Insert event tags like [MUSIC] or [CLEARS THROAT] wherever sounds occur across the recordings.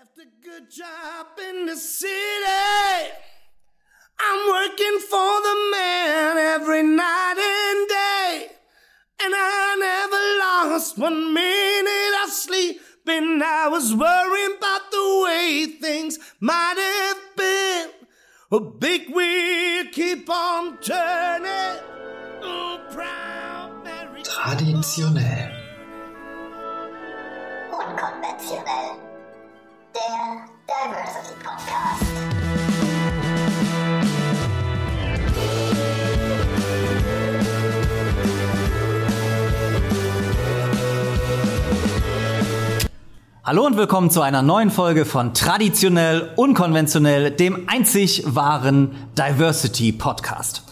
left a good job in the city. I'm working for the man every night and day. And I never lost one minute of sleep. And I was worrying about the way things might have been. A big wheel keep on turning. Oh, proud Mary. Traditionell. Unkonventionell. Der Diversity Podcast. Hallo und willkommen zu einer neuen Folge von Traditionell Unkonventionell, dem einzig wahren Diversity Podcast.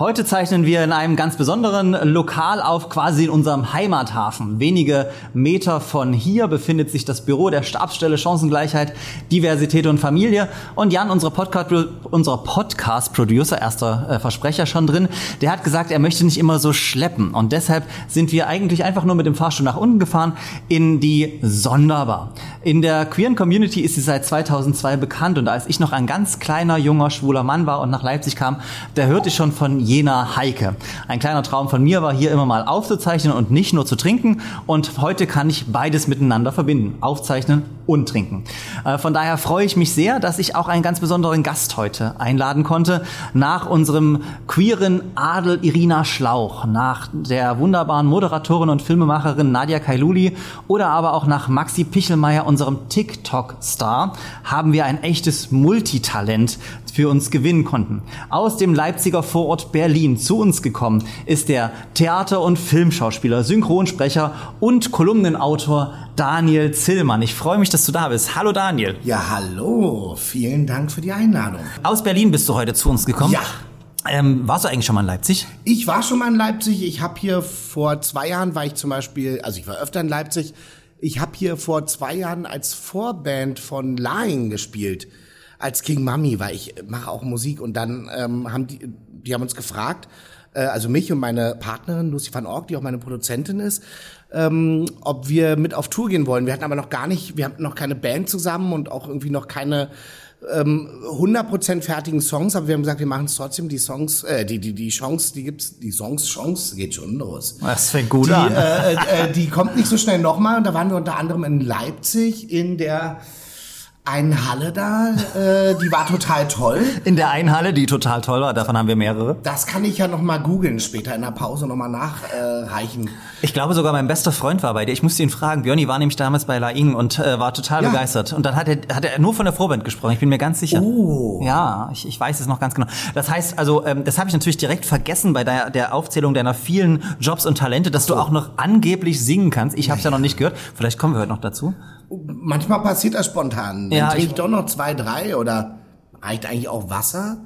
Heute zeichnen wir in einem ganz besonderen Lokal auf, quasi in unserem Heimathafen. Wenige Meter von hier befindet sich das Büro der Stabsstelle Chancengleichheit, Diversität und Familie. Und Jan, unser Podcast, Podcast-Producer, erster äh, Versprecher schon drin, der hat gesagt, er möchte nicht immer so schleppen. Und deshalb sind wir eigentlich einfach nur mit dem Fahrstuhl nach unten gefahren in die Sonderbar. In der queeren Community ist sie seit 2002 bekannt. Und als ich noch ein ganz kleiner, junger, schwuler Mann war und nach Leipzig kam, da hörte ich schon von jener Heike. Ein kleiner Traum von mir war hier immer mal aufzuzeichnen und nicht nur zu trinken. Und heute kann ich beides miteinander verbinden. Aufzeichnen und trinken. Äh, Von daher freue ich mich sehr, dass ich auch einen ganz besonderen Gast heute einladen konnte. Nach unserem queeren Adel Irina Schlauch, nach der wunderbaren Moderatorin und Filmemacherin Nadia Kailuli oder aber auch nach Maxi Pichelmeier, unserem TikTok-Star, haben wir ein echtes Multitalent für uns gewinnen konnten. Aus dem Leipziger Vorort Berlin zu uns gekommen ist der Theater- und Filmschauspieler, Synchronsprecher und Kolumnenautor Daniel Zillmann. Ich freue mich, dass du da bist. Hallo Daniel. Ja, hallo. Vielen Dank für die Einladung. Aus Berlin bist du heute zu uns gekommen. Ja. Ähm, warst du eigentlich schon mal in Leipzig? Ich war schon mal in Leipzig. Ich habe hier vor zwei Jahren, war ich zum Beispiel, also ich war öfter in Leipzig. Ich habe hier vor zwei Jahren als Vorband von Lying gespielt. Als King Mummy, weil ich mache auch Musik. Und dann ähm, haben die, die haben uns gefragt, äh, also mich und meine Partnerin Lucy van Ork, die auch meine Produzentin ist, ähm, ob wir mit auf Tour gehen wollen. Wir hatten aber noch gar nicht, wir hatten noch keine Band zusammen und auch irgendwie noch keine ähm, 100% fertigen Songs, aber wir haben gesagt, wir machen es trotzdem. Die Songs, äh, die, die, die Chance, die gibt's, die Songs, Chance geht schon los. Das fängt gut Die, an. äh, äh, die kommt nicht so schnell nochmal. Und da waren wir unter anderem in Leipzig in der einen Halle da. Äh, die war total toll. In der einen Halle, die total toll war, davon haben wir mehrere. Das kann ich ja noch mal googeln später in der Pause noch mal nachreichen. Ich glaube sogar mein bester Freund war bei dir. Ich musste ihn fragen. Björni war nämlich damals bei La Ing und äh, war total Ja. begeistert. Und dann hat er, hat er nur von der Vorband gesprochen. Ich bin mir ganz sicher. Oh. Ja, ich, ich weiß es noch ganz genau. Das heißt also, ähm, das habe ich natürlich direkt vergessen bei der, der Aufzählung deiner vielen Jobs und Talente, dass du auch noch angeblich singen kannst. Ich habe es ja noch nicht gehört. Vielleicht kommen wir heute noch dazu. Manchmal passiert das spontan. Dann Ja, trinke ich- doch noch zwei, drei oder reicht eigentlich auch Wasser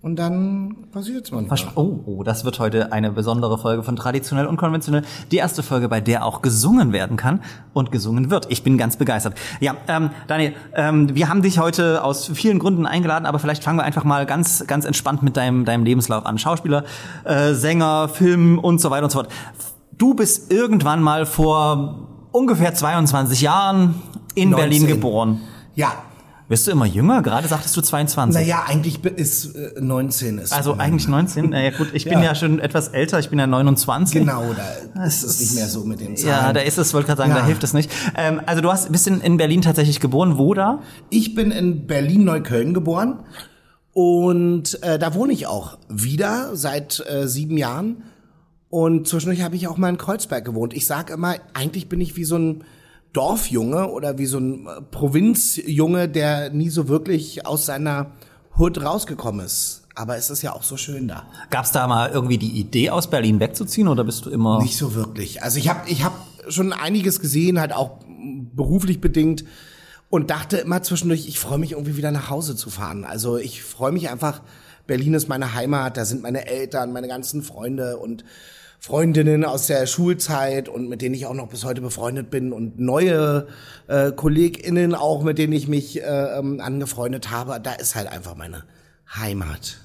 und dann passiert's manchmal. Versp- Oh, oh, das wird heute eine besondere Folge von Traditionell und Konventionell. Die erste Folge, bei der auch gesungen werden kann und gesungen wird. Ich bin ganz begeistert. Ja, ähm, Daniel, ähm, wir haben dich heute aus vielen Gründen eingeladen, aber vielleicht fangen wir einfach mal ganz, ganz entspannt mit deinem, deinem Lebenslauf an. Schauspieler, äh, Sänger, Film und so weiter und so fort. Du bist irgendwann mal vor ungefähr 22 Jahren in 19. Berlin geboren. Ja. Wirst du immer jünger? Gerade sagtest du 22. Naja, eigentlich ist äh, 19 ist. Also eigentlich 19. Naja, gut, ich bin [LAUGHS] Ja. ja schon etwas älter, ich bin ja 29. Genau, da ist es nicht mehr so mit den Zahlen. Ja, da ist es, wollte gerade sagen, Ja. da hilft es nicht. Ähm, also du hast bist in, in Berlin tatsächlich geboren. Wo da? Ich bin in Berlin-Neukölln geboren und äh, da wohne ich auch wieder seit äh, sieben Jahren. Und zwischendurch habe ich auch mal in Kreuzberg gewohnt. Ich sage immer, eigentlich bin ich wie so ein Dorfjunge oder wie so ein äh, Provinzjunge, der nie so wirklich aus seiner Hood rausgekommen ist. Aber es ist ja auch so schön da. Gab es da mal irgendwie die Idee, aus Berlin wegzuziehen oder bist du immer? Nicht so wirklich. Also ich habe ich hab schon einiges gesehen, halt auch beruflich bedingt und dachte immer zwischendurch, ich freue mich irgendwie wieder nach Hause zu fahren. Also ich freue mich einfach, Berlin ist meine Heimat, da sind meine Eltern, meine ganzen Freunde und Freundinnen aus der Schulzeit und mit denen ich auch noch bis heute befreundet bin und neue äh, KollegInnen auch, mit denen ich mich äh, ähm, angefreundet habe. Da ist halt einfach meine Heimat.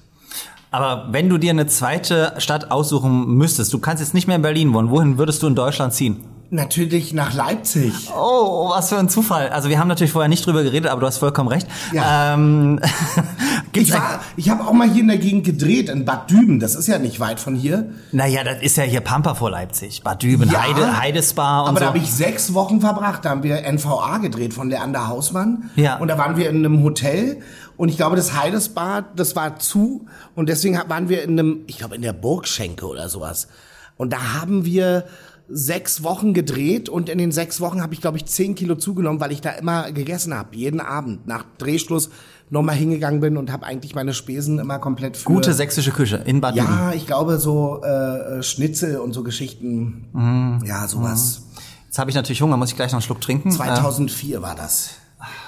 Aber wenn du dir eine zweite Stadt aussuchen müsstest, du kannst jetzt nicht mehr in Berlin wohnen, wohin würdest du in Deutschland ziehen? Natürlich nach Leipzig. Oh, was für ein Zufall. Also wir haben natürlich vorher nicht drüber geredet, aber du hast vollkommen recht. Ja. Ähm, [LAUGHS] gibt's Ich, war, ich habe auch mal hier in der Gegend gedreht, in Bad Düben. Das ist ja nicht weit von hier. naja, das ist ja hier Pampa vor Leipzig. Bad Düben, Ja, Heide, Heidespa und Aber so. da habe ich sechs Wochen verbracht. Da haben wir NVA gedreht von Leander Hausmann. Ja. Und da waren wir in einem Hotel. Und ich glaube, das Heidesbad, das war zu. Und deswegen waren wir in einem, ich glaube, in der Burgschenke oder sowas. Und da haben wir sechs Wochen gedreht und in den sechs Wochen habe ich, glaube ich, zehn Kilo zugenommen, weil ich da immer gegessen habe. Jeden Abend nach Drehschluss nochmal hingegangen bin und habe eigentlich meine Spesen immer komplett für... Gute sächsische Küche in Bad. Ja, ich glaube so äh, Schnitzel und so Geschichten. Mhm. Ja, sowas. Jetzt habe ich natürlich Hunger, muss ich gleich noch einen Schluck trinken. 2004 war das.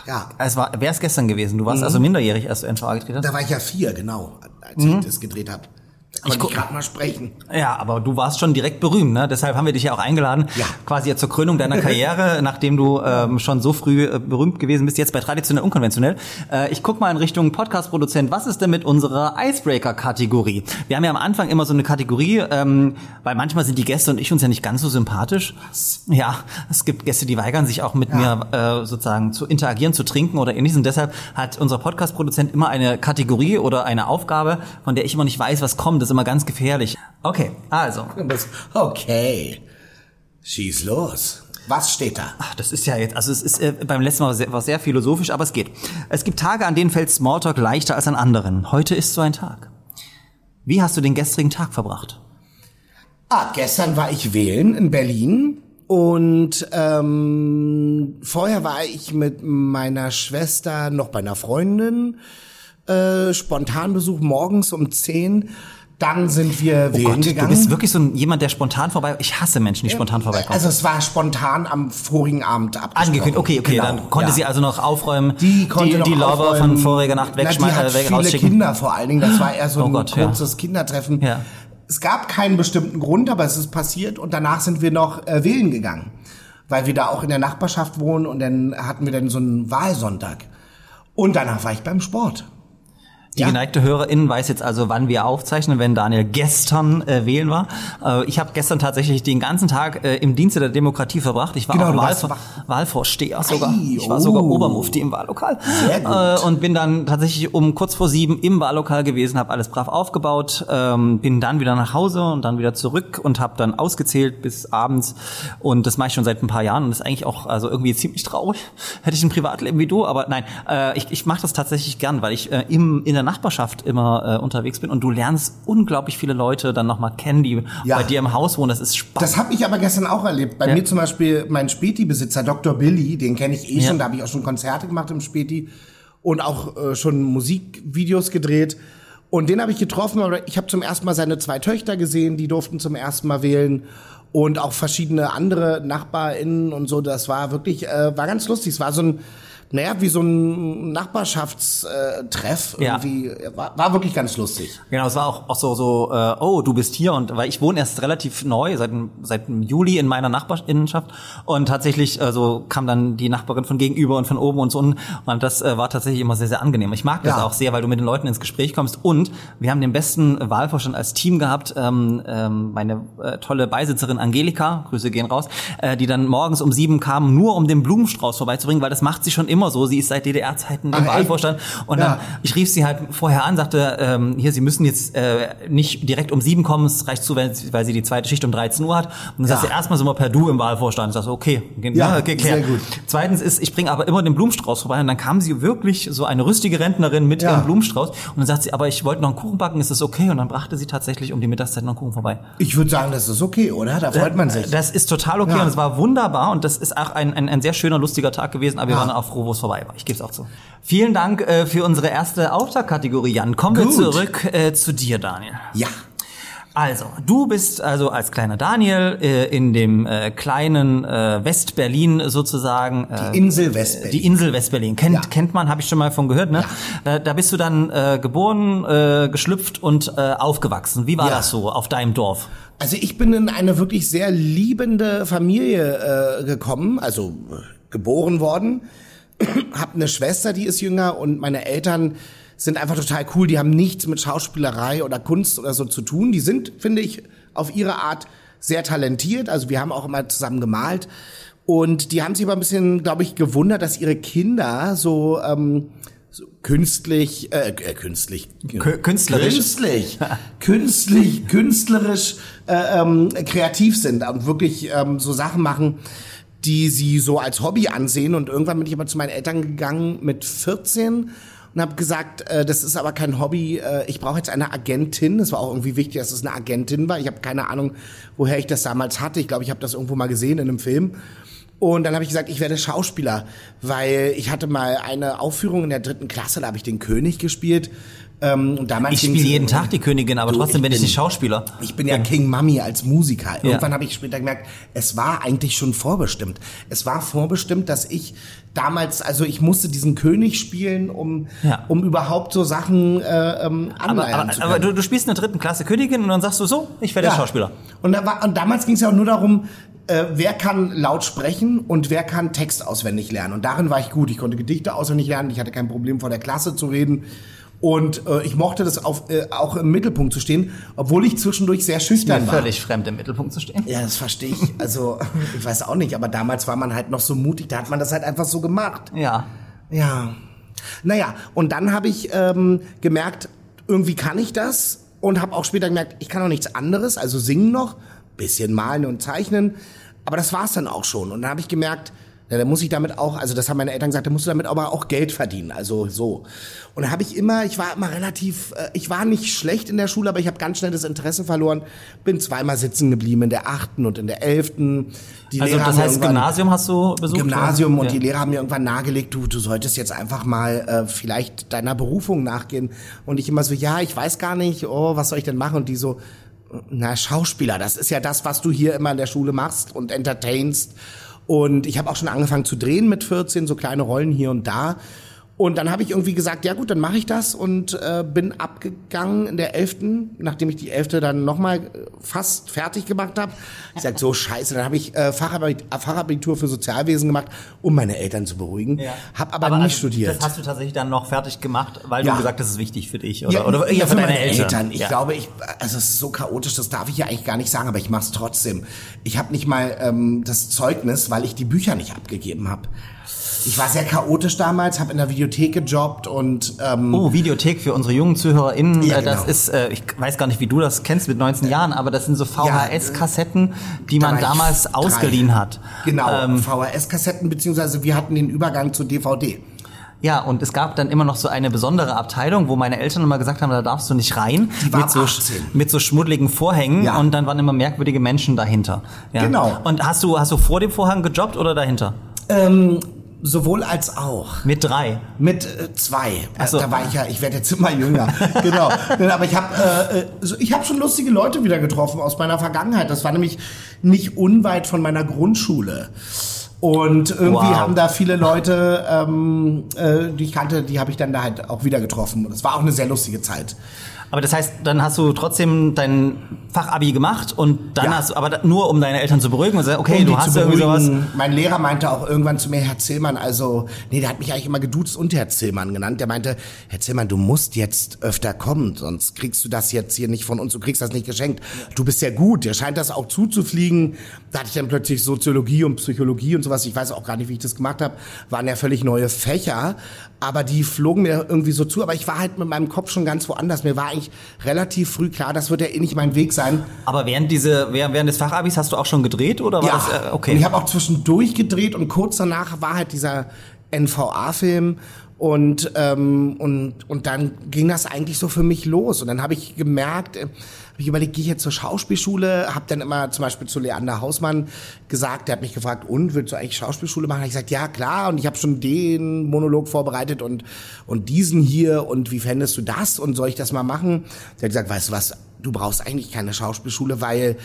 Ja, Äh, es war, wer ist gestern gewesen? Du Mhm. warst also minderjährig, als du NVA gedreht hast? da war ich ja vier, genau, als ich das gedreht habe. Guck- ich gerade mal sprechen. Ja, aber du warst schon direkt berühmt, ne? Deshalb haben wir dich ja auch eingeladen, Ja. quasi jetzt zur Krönung deiner Karriere, [LAUGHS] nachdem du ähm, schon so früh äh, berühmt gewesen bist, jetzt bei traditionell unkonventionell. Äh, ich guck mal in Richtung Podcast-Produzent, was ist denn mit unserer Icebreaker-Kategorie? Wir haben ja am Anfang immer so eine Kategorie, ähm, weil manchmal sind die Gäste und ich uns ja nicht ganz so sympathisch. Ja, es gibt Gäste, die weigern sich auch mit mir äh, sozusagen zu interagieren, zu trinken oder ähnliches. Und deshalb hat unser Podcast-Produzent immer eine Kategorie oder eine Aufgabe, von der ich immer nicht weiß, was kommt. Das ist immer ganz gefährlich. Okay, also. Das, okay, schieß los. Was steht da? Ach, das ist ja jetzt, also es ist äh, beim letzten Mal sehr, war sehr philosophisch, aber es geht. Es gibt Tage, an denen fällt Smalltalk leichter als an anderen. Heute ist so ein Tag. Wie hast du den gestrigen Tag verbracht? Ah, gestern war ich wählen in Berlin und ähm, vorher war ich mit meiner Schwester noch bei einer Freundin. Äh, Spontanbesuch morgens um 10. Dann sind wir wählen Oh Gott, gegangen. du bist wirklich so ein, jemand, der spontan vorbei. Ich hasse Menschen, die spontan vorbeikommen. Also es war spontan am vorigen Abend. Angekündigt. Okay, okay, Genau, dann konnte ja. sie also noch aufräumen. Die konnte die, noch die Lover aufräumen. von voriger Nacht wegschmeißen, äh, weg, viele rausschicken. Kinder vor allen Dingen. Das war eher so [GASPS] Oh ein Gott, ja. kurzes Kindertreffen. Ja. Es gab keinen bestimmten Grund, aber es ist passiert und danach sind wir noch äh, wählen gegangen, weil wir da auch in der Nachbarschaft wohnen und dann hatten wir dann so einen Wahlsonntag. Und danach war ich beim Sport. Die Ja. geneigte Hörerin weiß jetzt also, wann wir aufzeichnen, wenn Daniel gestern äh, wählen war. Äh, ich habe gestern tatsächlich den ganzen Tag äh, im Dienste der Demokratie verbracht. Ich war Genau, auch Wahlvor Wahlvorsteher sogar. Ei, ich war oh. sogar Obermufti im Wahllokal. Sehr gut. Äh, und bin dann tatsächlich um kurz vor sieben im Wahllokal gewesen, habe alles brav aufgebaut, ähm, bin dann wieder nach Hause und dann wieder zurück und habe dann ausgezählt bis abends. Und das mache ich schon seit ein paar Jahren und das ist eigentlich auch also irgendwie ziemlich traurig. Hätte ich ein Privatleben wie du, aber nein, äh, ich, ich mache das tatsächlich gern, weil ich äh, im, in der Nachbarschaft immer äh, unterwegs bin und du lernst unglaublich viele Leute dann nochmal kennen, die Ja. bei dir im Haus wohnen. Das ist spannend. Das habe ich aber gestern auch erlebt. Bei Ja. mir zum Beispiel mein Späti-Besitzer Dr. Billy, den kenne ich eh schon, da habe ich auch schon Konzerte gemacht im Späti und auch äh, schon Musikvideos gedreht. Und den habe ich getroffen, aber ich habe zum ersten Mal seine zwei Töchter gesehen, die durften zum ersten Mal wählen und auch verschiedene andere NachbarInnen und so. Das war wirklich, äh, war ganz lustig. Es war so ein, naja, wie so ein Nachbarschaftstreff. Ja. Irgendwie. War, war wirklich ganz lustig. Genau, es war auch, auch so, so äh, oh, du bist hier und weil ich wohne erst relativ neu, seit, seit Juli in meiner Nachbarinnenschaft und tatsächlich äh, so kam dann die Nachbarin von gegenüber und von oben und so unten und das äh, war tatsächlich immer sehr, sehr angenehm. Ich mag das Ja. auch sehr, weil du mit den Leuten ins Gespräch kommst und wir haben den besten Wahlvorstand als Team gehabt, ähm, ähm, meine äh, tolle Beisitzerin Angelika, Grüße gehen raus, äh, die dann morgens um sieben kam, nur um den Blumenstrauß vorbeizubringen, weil das macht sie schon immer so, sie ist seit DDR-Zeiten im? Wahlvorstand und Ja. dann ich rief sie halt vorher an, sagte, ähm, hier, Sie müssen jetzt äh, nicht direkt um sieben kommen, es reicht zu, wenn, weil sie die zweite Schicht um 13 Uhr hat. Und dann sagst du, erstmal sind wir per Du im Wahlvorstand. Ich sagte, okay, Ja, ne, geklärt. sehr gut. Zweitens ist, ich bringe aber immer den Blumenstrauß vorbei und dann kam sie wirklich so eine rüstige Rentnerin mit Ja. ihrem Blumenstrauß und dann sagt sie, aber ich wollte noch einen Kuchen backen, ist das okay? Und dann brachte sie tatsächlich um die Mittagszeit noch einen Kuchen vorbei. Ich würde sagen, das ist okay, oder? Da freut man sich. Das ist total okay Ja. und es war wunderbar und das ist auch ein, ein, ein sehr schöner, lustiger Tag gewesen, aber wir Ja. waren auch froh, wo es vorbei war. Ich gebe es auch zu. Vielen Dank äh, für unsere erste Auftaktkategorie, Jan. Kommen wir Gut. zurück äh, zu dir, Daniel. Ja. Also, du bist also als kleiner Daniel äh, in dem äh, kleinen äh, Westberlin sozusagen. Äh, Die Insel Westberlin. Die Insel Westberlin. Kennt, Ja. kennt man, habe ich schon mal von gehört, ne? Da, da bist du dann äh, geboren, äh, geschlüpft und äh, aufgewachsen. Wie war Ja. das so auf deinem Dorf? Also ich bin in eine wirklich sehr liebende Familie äh, gekommen, also äh, geboren worden. Hab eine Schwester, die ist jünger und meine Eltern sind einfach total cool. Die haben nichts mit Schauspielerei oder Kunst oder so zu tun. Die sind, finde ich, auf ihre Art sehr talentiert. Also wir haben auch immer zusammen gemalt. Und die haben sich aber ein bisschen, glaube ich, gewundert, dass ihre Kinder so, ähm, so künstlich, äh, äh künstlich, Kü- künstlerisch. künstlich, künstlich, künstlerisch äh, ähm, kreativ sind und wirklich ähm, so Sachen machen, die sie so als Hobby ansehen. Und irgendwann bin ich aber zu meinen Eltern gegangen mit 14 und habe gesagt, äh, das ist aber kein Hobby. Äh, ich brauche jetzt eine Agentin. Es war auch irgendwie wichtig, dass es eine Agentin war. Ich habe keine Ahnung, woher ich das damals hatte. Ich glaube, ich habe das irgendwo mal gesehen in einem Film. Und dann habe ich gesagt, ich werde Schauspieler, weil ich hatte mal eine Aufführung in der dritten Klasse, da habe ich den König gespielt. Ähm, und damals Ich spiele jeden Tag die Königin, aber Du, trotzdem ich bin ich nicht Schauspieler. ich bin ja King Mummy als Musiker. Ja. Irgendwann habe ich später gemerkt, es war eigentlich schon vorbestimmt. Es war vorbestimmt, dass ich damals, also ich musste diesen König spielen, um, Ja. um überhaupt so Sachen äh, ähm, Aber, aber, zu aber können. du, du spielst in der dritten Klasse Königin und dann sagst du so, ich werde Ja. Schauspieler. Und, da war, und damals ging es ja auch nur darum, äh, wer kann laut sprechen und wer kann Text auswendig lernen. Und darin war ich gut. Ich konnte Gedichte auswendig lernen. Ich hatte kein Problem, vor der Klasse zu reden. Und äh, ich mochte das auf, äh, auch im Mittelpunkt zu stehen, obwohl ich zwischendurch sehr Mir schüchtern war. völlig fremd im Mittelpunkt zu stehen. Ja, das verstehe ich. Also, [LAUGHS] ich weiß auch nicht, aber damals war man halt noch so mutig, da hat man das halt einfach so gemacht. Ja. Ja. Naja, und dann habe ich ähm, gemerkt, irgendwie kann ich das und habe auch später gemerkt, ich kann auch nichts anderes, also singen noch, bisschen malen und zeichnen, aber das war's dann auch schon. Und dann habe ich gemerkt, ja, dann muss ich damit auch, also das haben meine Eltern gesagt, da musst du damit aber auch Geld verdienen, also so. Und da habe ich immer, ich war immer relativ, äh, ich war nicht schlecht in der Schule, aber ich habe ganz schnell das Interesse verloren, bin zweimal sitzen geblieben in der achten und in der elften. Die Also Lehrer das heißt, Gymnasium hast du besucht? Gymnasium und ja. die Lehrer haben mir irgendwann nahegelegt, du, du solltest jetzt einfach mal äh, vielleicht deiner Berufung nachgehen. Und ich immer so, ja, ich weiß gar nicht, oh, was soll ich denn machen? Und die so, na, Schauspieler, das ist ja das, was du hier immer in der Schule machst und entertainst. Und ich habe auch schon angefangen zu drehen mit 14, so kleine Rollen hier und da. Und dann habe ich irgendwie gesagt, ja gut, dann mache ich das und äh, bin abgegangen in der elften, nachdem ich die elfte dann nochmal fast fertig gemacht habe. Ich sag so scheiße, dann habe ich äh, Fachabit äh, Fachabitur für Sozialwesen gemacht, um meine Eltern zu beruhigen. Ja. Hab aber, nicht also, studiert. Das hast du tatsächlich dann noch fertig gemacht, weil Ja. du gesagt hast, das ist wichtig für dich. Oder, Ja, oder ja, eher für deine meine Eltern. Ich ja. glaube, ich, also es ist so chaotisch, das darf ich ja eigentlich gar nicht sagen, aber ich mache es trotzdem. Ich habe nicht mal ähm, das Zeugnis, weil ich die Bücher nicht abgegeben habe. Ich war sehr chaotisch damals, habe in der Videothek gejobbt und ähm, Oh, Videothek für unsere jungen ZuhörerInnen. Ja, Äh, Das genau. ist, äh, ich weiß gar nicht, wie du das kennst mit 19 Jahren, aber das sind so VHS-Kassetten, die man damals drei. ausgeliehen hat. Genau, Ähm, VHS-Kassetten, beziehungsweise wir hatten den Übergang zu DVD. ja, und es gab dann immer noch so eine besondere Abteilung, wo meine Eltern immer gesagt haben, da darfst du nicht rein. Die mit, so, 18. mit so schmuddeligen Vorhängen Ja. und dann waren immer merkwürdige Menschen dahinter. Ja. Genau. Und hast du, hast du vor dem Vorhang gejobbt oder dahinter? Ähm, sowohl als auch. Mit drei. Mit äh, zwei. So. Da war ich ja, ich werde jetzt immer jünger. [LAUGHS] genau. Aber ich habe äh, äh, so- ich hab schon lustige Leute wieder getroffen aus meiner Vergangenheit. Das war nämlich nicht unweit von meiner Grundschule. Und irgendwie Wow. haben da viele Leute, ähm, äh, die ich kannte, die habe ich dann da halt auch wieder getroffen. Und es war auch eine sehr lustige Zeit. Aber das heißt, dann hast du trotzdem dein Fachabi gemacht und dann Ja. hast du, aber nur um deine Eltern zu beruhigen und zu sagen, okay, Um du hast irgendwie sowas. Mein Lehrer meinte auch irgendwann zu mir, Herr Zillmann, also, nee, der hat mich eigentlich immer geduzt und Herr Zillmann genannt. Der meinte, Herr Zillmann, du musst jetzt öfter kommen, sonst kriegst du das jetzt hier nicht von uns, du kriegst das nicht geschenkt. Du bist ja gut, dir scheint das auch zuzufliegen. Da hatte ich dann plötzlich Soziologie und Psychologie und sowas. Ich weiß auch gar nicht, wie ich das gemacht habe. Waren ja völlig neue Fächer, aber die flogen mir irgendwie so zu. Aber ich war halt mit meinem Kopf schon ganz woanders. Mir war eigentlich relativ früh klar, das wird ja eh nicht mein Weg sein. Aber während diese, während, während des Fachabis hast du auch schon gedreht oder war Ja, das äh, okay? und ich habe auch zwischendurch gedreht und kurz danach war halt dieser NVA-Film und, ähm, und, und dann ging das eigentlich so für mich los. Und dann habe ich gemerkt, äh, hab ich überlegt, gehe ich jetzt zur Schauspielschule, habe dann immer zum Beispiel zu Leander Hausmann gesagt, der hat mich gefragt, und willst du eigentlich Schauspielschule machen? Hab ich gesagt, ja klar, und ich habe schon den Monolog vorbereitet und, und diesen hier und wie fändest du das und soll ich das mal machen? Der hat gesagt, weißt du was, du brauchst eigentlich keine Schauspielschule, weil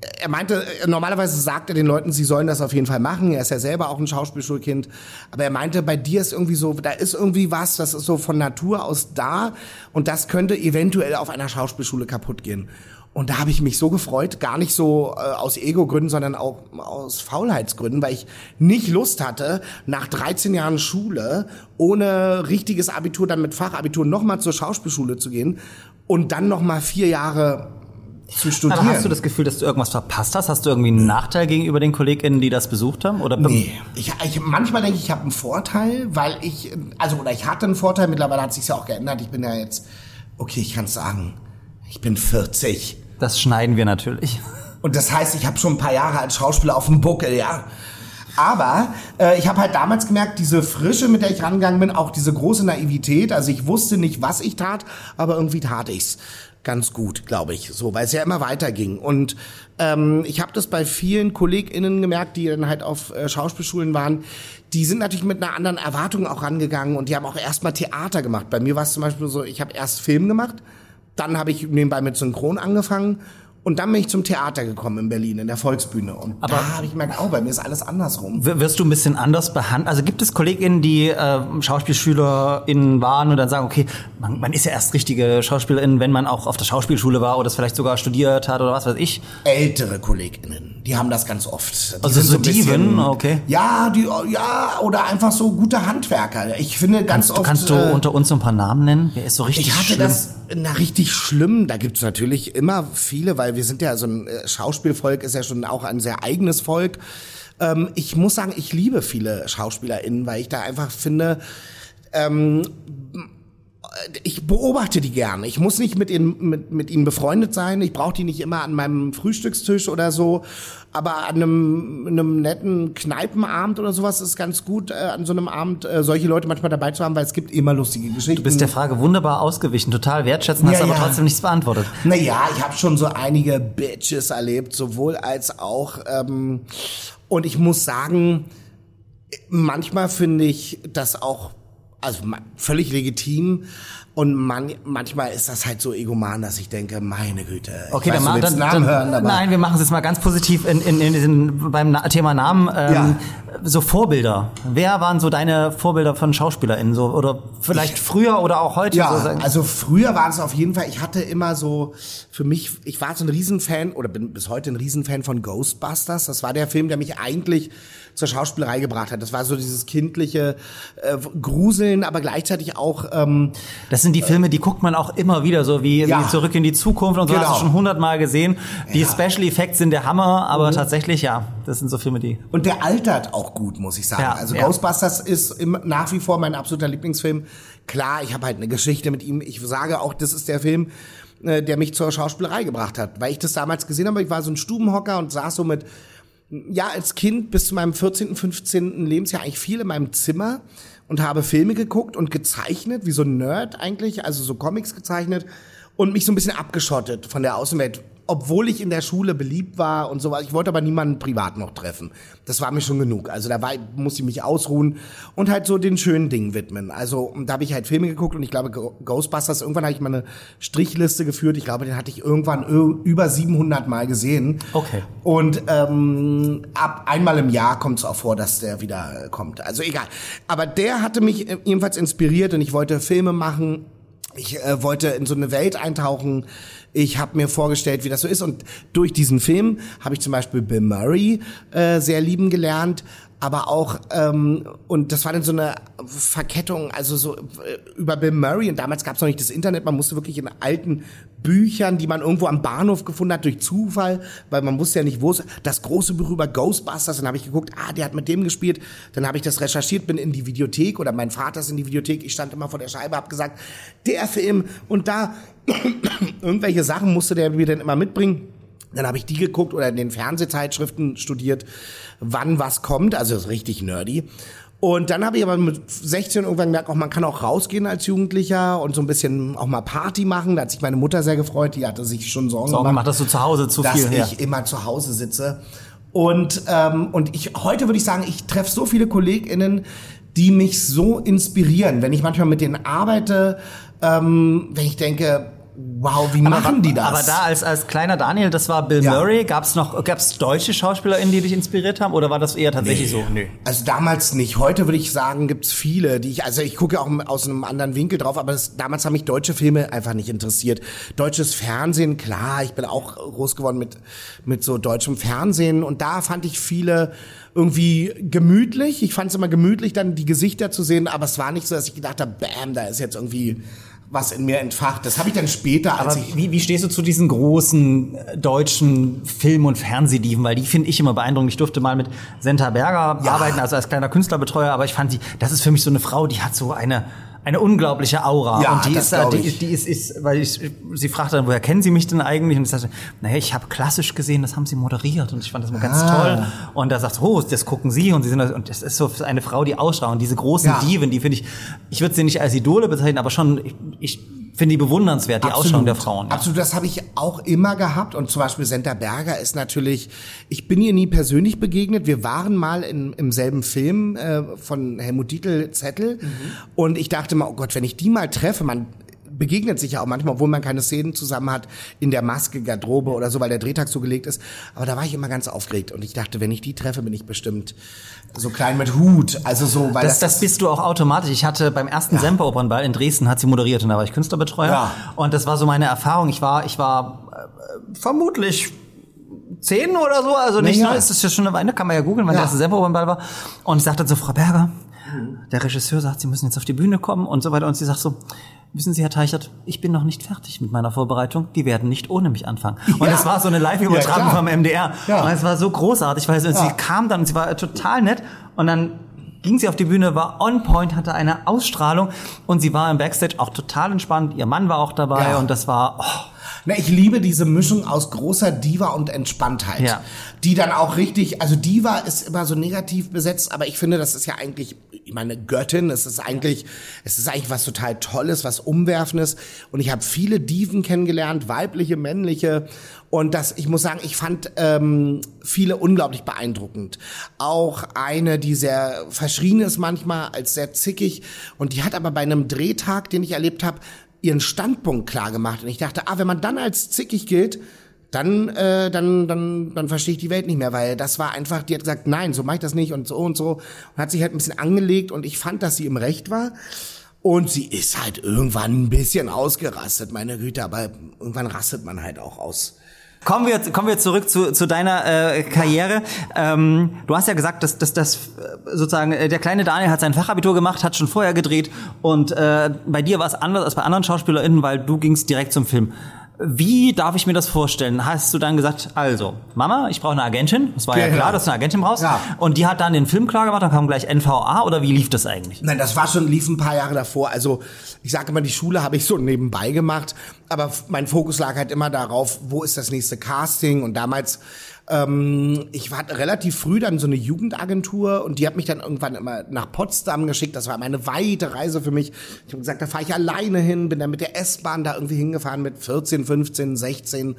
er meinte, äh, normalerweise sagt er den Leuten, sie sollen das auf jeden Fall machen. Er ist ja selber auch ein Schauspielschulkind. Aber er meinte, bei dir ist irgendwie so, da ist irgendwie was, das ist so von Natur aus da. Und das könnte eventuell auf einer Schauspielschule kaputt gehen. Und da habe ich mich so gefreut, gar nicht so äh, aus Ego-Gründen, sondern auch aus Faulheitsgründen, weil ich nicht Lust hatte, nach 13 Jahren Schule ohne richtiges Abitur, dann mit Fachabitur nochmal zur Schauspielschule zu gehen und dann nochmal vier Jahre zu studieren. Aber hast du das Gefühl, dass du irgendwas verpasst hast? Hast du irgendwie einen Nachteil gegenüber den KollegInnen, die das besucht haben? Oder Nee, ich, ich, manchmal denke ich, ich habe einen Vorteil, weil ich, also, oder ich hatte einen Vorteil, mittlerweile hat sich ja auch geändert. Ich bin ja jetzt, okay, ich kann sagen, ich bin 40. Das schneiden wir natürlich. Und das heißt, ich habe schon ein paar Jahre als Schauspieler auf dem Buckel, ja. Aber äh, ich habe halt damals gemerkt, diese Frische, mit der ich rangegangen bin, auch diese große Naivität. Also ich wusste nicht, was ich tat, aber irgendwie tat ich's ganz gut, glaube ich, so, weil es ja immer weiterging. Und ähm, ich habe das bei vielen KollegInnen gemerkt, die dann halt auf äh, Schauspielschulen waren. Die sind natürlich mit einer anderen Erwartung auch rangegangen und die haben auch erstmal Theater gemacht. Bei mir war es zum Beispiel so, ich habe erst Film gemacht, dann habe ich nebenbei mit Synchron angefangen und dann bin ich zum Theater gekommen in Berlin, in der Volksbühne. Und Aber- da habe ich gemerkt, oh, bei mir ist alles andersrum. Wirst du ein bisschen anders behandelt? Also gibt es KollegInnen, die äh, SchauspielschülerInnen waren und dann sagen, okay, man, man ist ja erst richtige SchauspielerInnen, wenn man auch auf der Schauspielschule war oder es vielleicht sogar studiert hat oder was weiß ich. ältere KollegInnen, die haben das ganz oft. Die Also so bisschen- Diven, okay. Ja, die, ja, oder einfach so gute Handwerker. Ich finde ganz Du oft. kannst du äh, unter uns so ein paar Namen nennen? Wer ist so richtig ich hatte schlimm? das, na, richtig schlimm. Da gibt's natürlich immer viele, weil wir sind ja so ein äh, Schauspielvolk, ist ja schon auch ein sehr eigenes Volk. Ähm, ich muss sagen, ich liebe viele SchauspielerInnen, weil ich da einfach finde, ähm, ich beobachte die gerne. Ich muss nicht mit ihnen, mit, mit ihnen befreundet sein. Ich brauche die nicht immer an meinem Frühstückstisch oder so. Aber an einem, einem netten Kneipenabend oder sowas ist ganz gut, äh, an so einem Abend äh, solche Leute manchmal dabei zu haben, weil es gibt immer lustige Geschichten. Du bist der Frage wunderbar ausgewichen, total wertschätzen, hast Ja, aber ja. trotzdem nichts beantwortet. Naja, ich habe schon so einige Bitches erlebt, sowohl als auch. Ähm, und ich muss sagen, manchmal finde ich das auch also völlig legitim. Und man, manchmal ist das halt so egoman, dass ich denke, meine Güte. Okay, ich weiß, dann, dann, Namen dann hören, aber nein, wir machen es jetzt mal ganz positiv in, in, in diesen, beim Thema Namen. Ähm, Ja. So Vorbilder. Wer waren so deine Vorbilder von SchauspielerInnen? So, oder vielleicht früher oder auch heute? Ja, so also früher war es auf jeden Fall, ich hatte immer so, für mich, ich war so ein Riesenfan oder bin bis heute ein Riesenfan von Ghostbusters. Das war der Film, der mich eigentlich zur Schauspielerei gebracht hat. Das war so dieses kindliche äh, Gruseln, aber gleichzeitig auch ähm, Das sind die Filme, die guckt man auch immer wieder, so wie, Ja. wie Zurück in die Zukunft und so, Genau. hast du schon hundertmal gesehen. Die Ja. Mhm. Special Effects sind der Hammer, aber tatsächlich, ja, das sind so Filme, die... Und der altert auch gut, muss ich sagen. Ja, also. Ghostbusters ist im, nach wie vor mein absoluter Lieblingsfilm. Klar, ich habe halt eine Geschichte mit ihm. Ich sage auch, das ist der Film, äh, der mich zur Schauspielerei gebracht hat. Weil ich das damals gesehen habe, ich war so ein Stubenhocker und saß so mit, ja, als Kind bis zu meinem 14., 15. Lebensjahr eigentlich viel in meinem Zimmer und habe Filme geguckt und gezeichnet, wie so ein Nerd eigentlich, also so Comics gezeichnet und mich so ein bisschen abgeschottet von der Außenwelt. Obwohl ich in der Schule beliebt war und so was. Ich wollte aber niemanden privat noch treffen. Das war mir schon genug. Also da war, musste ich mich ausruhen und halt so den schönen Dingen widmen. Also da habe ich halt Filme geguckt und ich glaube Ghostbusters, irgendwann habe ich mal eine Strichliste geführt. Ich glaube, den hatte ich irgendwann über 700 Mal gesehen. Okay. Und ähm, ab einmal im Jahr kommt es auch vor, dass der wieder kommt. Also egal. Aber der hatte mich äh, ebenfalls inspiriert und ich wollte Filme machen. Ich äh, wollte in so eine Welt eintauchen. Ich habe mir vorgestellt, wie das so ist. Und durch diesen Film habe ich zum Beispiel Bill Murray äh, sehr lieben gelernt. Aber auch, ähm, und das war dann so eine Verkettung, also so äh, über Bill Murray. Und damals gab es noch nicht das Internet. Man musste wirklich in alten Büchern, die man irgendwo am Bahnhof gefunden hat, durch Zufall, weil man wusste ja nicht, wo es, das große Buch über Ghostbusters, dann habe ich geguckt, ah, der hat mit dem gespielt, dann habe ich das recherchiert, bin in die Videothek oder mein Vater ist in die Videothek, ich stand immer vor der Scheibe, habe gesagt, der Film und da [CLEARS THROAT] irgendwelche Sachen musste der mir dann immer mitbringen. Dann habe ich die geguckt oder in den Fernsehzeitschriften studiert, wann was kommt, also das ist richtig nerdy. Und dann habe ich aber mit 16 irgendwann gemerkt, auch man kann auch rausgehen als Jugendlicher und so ein bisschen auch mal Party machen. Da hat sich meine Mutter sehr gefreut, die hatte sich schon Sorgen, Sorgen gemacht, dass du zu Hause zu dass viel... ja. ich immer zu Hause sitze. Und, ähm, und ich, heute würde ich sagen, ich treffe so viele KollegInnen, die mich so inspirieren. Wenn ich manchmal mit denen arbeite, ähm, wenn ich denke, wow, wie machen die das? Aber da als, als kleiner Daniel, das war Bill Ja. Murray, gab's noch, gab's deutsche SchauspielerInnen, die dich inspiriert haben oder war das eher tatsächlich so? Nö. Also damals nicht. Heute würde ich sagen, gibt's viele, die ich, also ich gucke auch aus einem anderen Winkel drauf, aber das, damals haben mich deutsche Filme einfach nicht interessiert. Deutsches Fernsehen, klar, ich bin auch groß geworden mit, mit so deutschem Fernsehen und da fand ich viele irgendwie gemütlich. Ich fand es immer gemütlich, dann die Gesichter zu sehen, aber es war nicht so, dass ich gedacht habe, bam, da ist jetzt irgendwie was in mir entfacht. Das habe ich dann später, als Aber ich wie, wie stehst du zu diesen großen äh, deutschen Film- und Fernsehdiven? Weil die finde ich immer beeindruckend. Ich durfte mal mit Senta Berger Ja. arbeiten, also als kleiner Künstlerbetreuer, aber ich fand sie, das ist für mich so eine Frau, die hat so eine eine unglaubliche Aura Ja, und die ist, da- die, die ist, ist, weil ich, sie fragte dann, woher kennen Sie mich denn eigentlich? Und ich sagte, naja, ich habe klassisch gesehen, das haben Sie moderiert und ich fand das mal ganz Ah. toll. Und da sagt, oh, das gucken Sie und Sie sind das, und das ist so eine Frau, die ausstrahlt. Und diese großen Ja. Diven, die finde ich, ich würde sie nicht als Idole bezeichnen, aber schon, ich, ich finde die bewundernswert, die Ausstrahlung der Frauen. Absolut, das habe ich auch immer gehabt. Und zum Beispiel Senta Berger ist natürlich, ich bin ihr nie persönlich begegnet. Wir waren mal in, im selben Film äh, von Helmut Dietl Zettel. Mhm. Und ich dachte mal, oh Gott, wenn ich die mal treffe, man begegnet sich ja auch manchmal, obwohl man keine Szenen zusammen hat, in der Maske, Garderobe oder so, weil der Drehtag so gelegt ist. Aber da war ich immer ganz aufgeregt. Und ich dachte, wenn ich die treffe, bin ich bestimmt so klein mit Hut. Also so, weil Das, das bist du auch automatisch. Ich hatte beim ersten Semperopernball in Dresden hat sie moderiert und da war ich Künstlerbetreuer. Ja. Und das war so meine Erfahrung. Ich war, ich war äh, vermutlich zehn oder so, also nicht, Ja, ja. ist das ja schon eine Weile, kann man ja googeln, wann Ja. der erste Semperopernball war. Und ich sagte dann so, Frau Berger, der Regisseur sagt, Sie müssen jetzt auf die Bühne kommen und so weiter. Und sie sagt so, wissen Sie, Herr Teichert, ich bin noch nicht fertig mit meiner Vorbereitung. Die werden nicht ohne mich anfangen. Und Ja. es war so eine Live-Übertragung Ja, vom MDR. Ja. Und es war so großartig, weil sie, sie kam dann, sie war total nett und dann ging sie auf die Bühne, war on point, hatte eine Ausstrahlung und sie war im Backstage auch total entspannt. Ihr Mann war auch dabei Ja. und das war, oh, Na, ich liebe diese Mischung aus großer Diva und Entspanntheit. Ja. Die dann auch richtig, also Diva ist immer so negativ besetzt, aber ich finde, das ist ja eigentlich, ich meine, Göttin, es ist eigentlich, es ist eigentlich was total Tolles, was Umwerfendes. Und ich habe viele Diven kennengelernt, weibliche, männliche. Und das, ich muss sagen, ich fand ähm, viele unglaublich beeindruckend. Auch eine, die sehr verschrien ist manchmal, als sehr zickig. Und die hat aber bei einem Drehtag, den ich erlebt habe, ihren Standpunkt klar gemacht. Und ich dachte, ah, wenn man dann als zickig gilt, dann, äh, dann, dann, dann verstehe ich die Welt nicht mehr, weil das war einfach, die hat gesagt, nein, so mache ich das nicht und so und so und hat sich halt ein bisschen angelegt und ich fand, dass sie im Recht war. Und sie ist halt irgendwann ein bisschen ausgerastet, meine Güte, aber irgendwann rastet man halt auch aus. Kommen wir, kommen wir zurück zu, zu deiner äh, Karriere. Ähm, du hast ja gesagt, dass, dass, dass äh, sozusagen äh, der kleine Daniel hat sein Fachabitur gemacht, hat schon vorher gedreht und äh, bei dir war es anders als bei anderen SchauspielerInnen, weil du gingst direkt zum Film. Wie darf ich mir das vorstellen? Hast du dann gesagt, also, Mama, ich brauche eine Agentin. Das war ja, Ja, klar, ja. dass du eine Agentin brauchst. Ja. Und die hat dann den Film klar gemacht, dann kam gleich NVA oder wie lief das eigentlich? Nein, das war schon, lief ein paar Jahre davor. Also ich sage immer, die Schule habe ich so nebenbei gemacht, aber mein Fokus lag halt immer darauf, wo ist das nächste Casting und damals ähm, ich war relativ früh dann so eine Jugendagentur und die hat mich dann irgendwann immer nach Potsdam geschickt. Das war eine weite Reise für mich. Ich habe gesagt, da fahre ich alleine hin, bin dann mit der S-Bahn da irgendwie hingefahren mit 14, 15, 16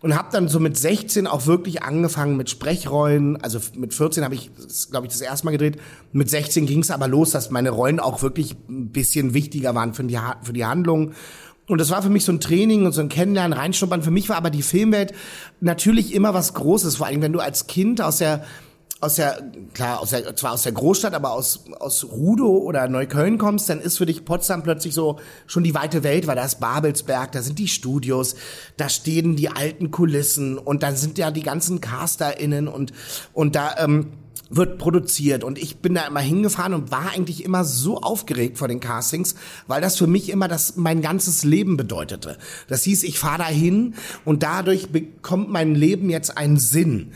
und habe dann so mit 16 auch wirklich angefangen mit Sprechrollen. Also mit 14 habe ich, glaube ich, das erste Mal gedreht. Mit 16 ging es aber los, dass meine Rollen auch wirklich ein bisschen wichtiger waren für die, für die Handlung. Und das war für mich so ein Training und so ein Kennenlernen, Reinschnuppern. Für mich war aber die Filmwelt natürlich immer was Großes. Vor allem, wenn du als Kind aus der aus der, klar, aus der, zwar aus der Großstadt, aber aus, aus Rudow oder Neukölln kommst, dann ist für dich Potsdam plötzlich so schon die weite Welt, weil da ist Babelsberg, da sind die Studios, da stehen die alten Kulissen und dann sind ja die ganzen CasterInnen und, und da, ähm, wird produziert und ich bin da immer hingefahren und war eigentlich immer so aufgeregt vor den Castings, weil das für mich immer das mein ganzes Leben bedeutete. Das hieß, ich fahre da hin und dadurch bekommt mein Leben jetzt einen Sinn.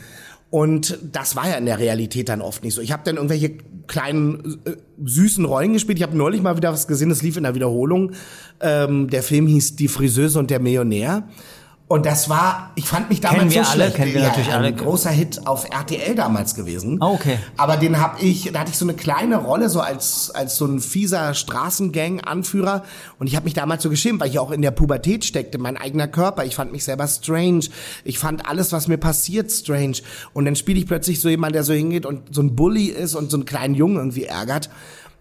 Und das war ja in der Realität dann oft nicht so. Ich habe dann irgendwelche kleinen äh, süßen Rollen gespielt. Ich habe neulich mal wieder was gesehen, das lief in der Wiederholung. Ähm, der Film hieß Die Friseuse und der Millionär. Und das war, ich fand mich damals Kennen wir so alle, schlecht. kennen wir ja, natürlich ein alle. großer Hit auf RTL damals gewesen. Ah, okay. Aber den habe ich, da hatte ich so eine kleine Rolle so als als so ein fieser Straßengang-Anführer und ich habe mich damals so geschämt, weil ich auch in der Pubertät steckte, mein eigener Körper. Ich fand mich selber strange. Ich fand alles, was mir passiert, strange. Und dann spiele ich plötzlich so jemand, der so hingeht und so ein Bully ist und so einen kleinen Jungen irgendwie ärgert.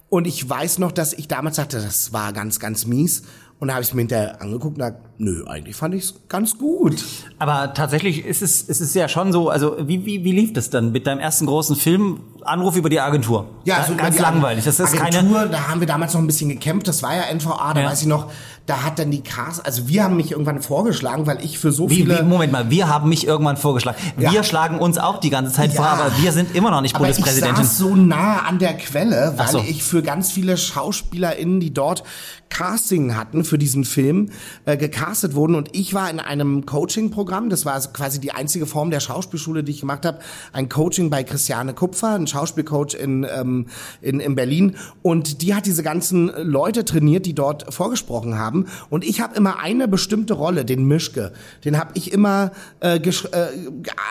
Und ich weiß noch, dass ich damals sagte, das war ganz, ganz mies. Und da habe ich es mir hinterher angeguckt und gesagt, nö, eigentlich fand ich es ganz gut. Aber tatsächlich ist es, ist es ja schon so, also wie, wie, wie lief das dann mit deinem ersten großen Film? Anruf über die Agentur. Ja, so ganz langweilig. Das ist Agentur, keine. da haben wir damals noch ein bisschen gekämpft. Das war ja NVA, da Ja. weiß ich noch, da hat dann die Cast, also wir haben mich irgendwann vorgeschlagen, weil ich für so Wie, viele. wie, Moment mal, wir haben mich irgendwann vorgeschlagen. Wir Ja. schlagen uns auch die ganze Zeit Ja. vor, aber wir sind immer noch nicht aber ich Bundespräsidentin. saß so nah an der Quelle, weil so. ich für ganz viele SchauspielerInnen, die dort Casting hatten, für diesen Film äh, gecastet wurden und ich war in einem Coaching-Programm, das war quasi die einzige Form der Schauspielschule, die ich gemacht habe, ein Coaching bei Christiane Kupfer, ein Schauspielcoach in, ähm, in, in Berlin. Und die hat diese ganzen Leute trainiert, die dort vorgesprochen haben. Und ich habe immer eine bestimmte Rolle, den Mischke, den habe ich immer äh, äh,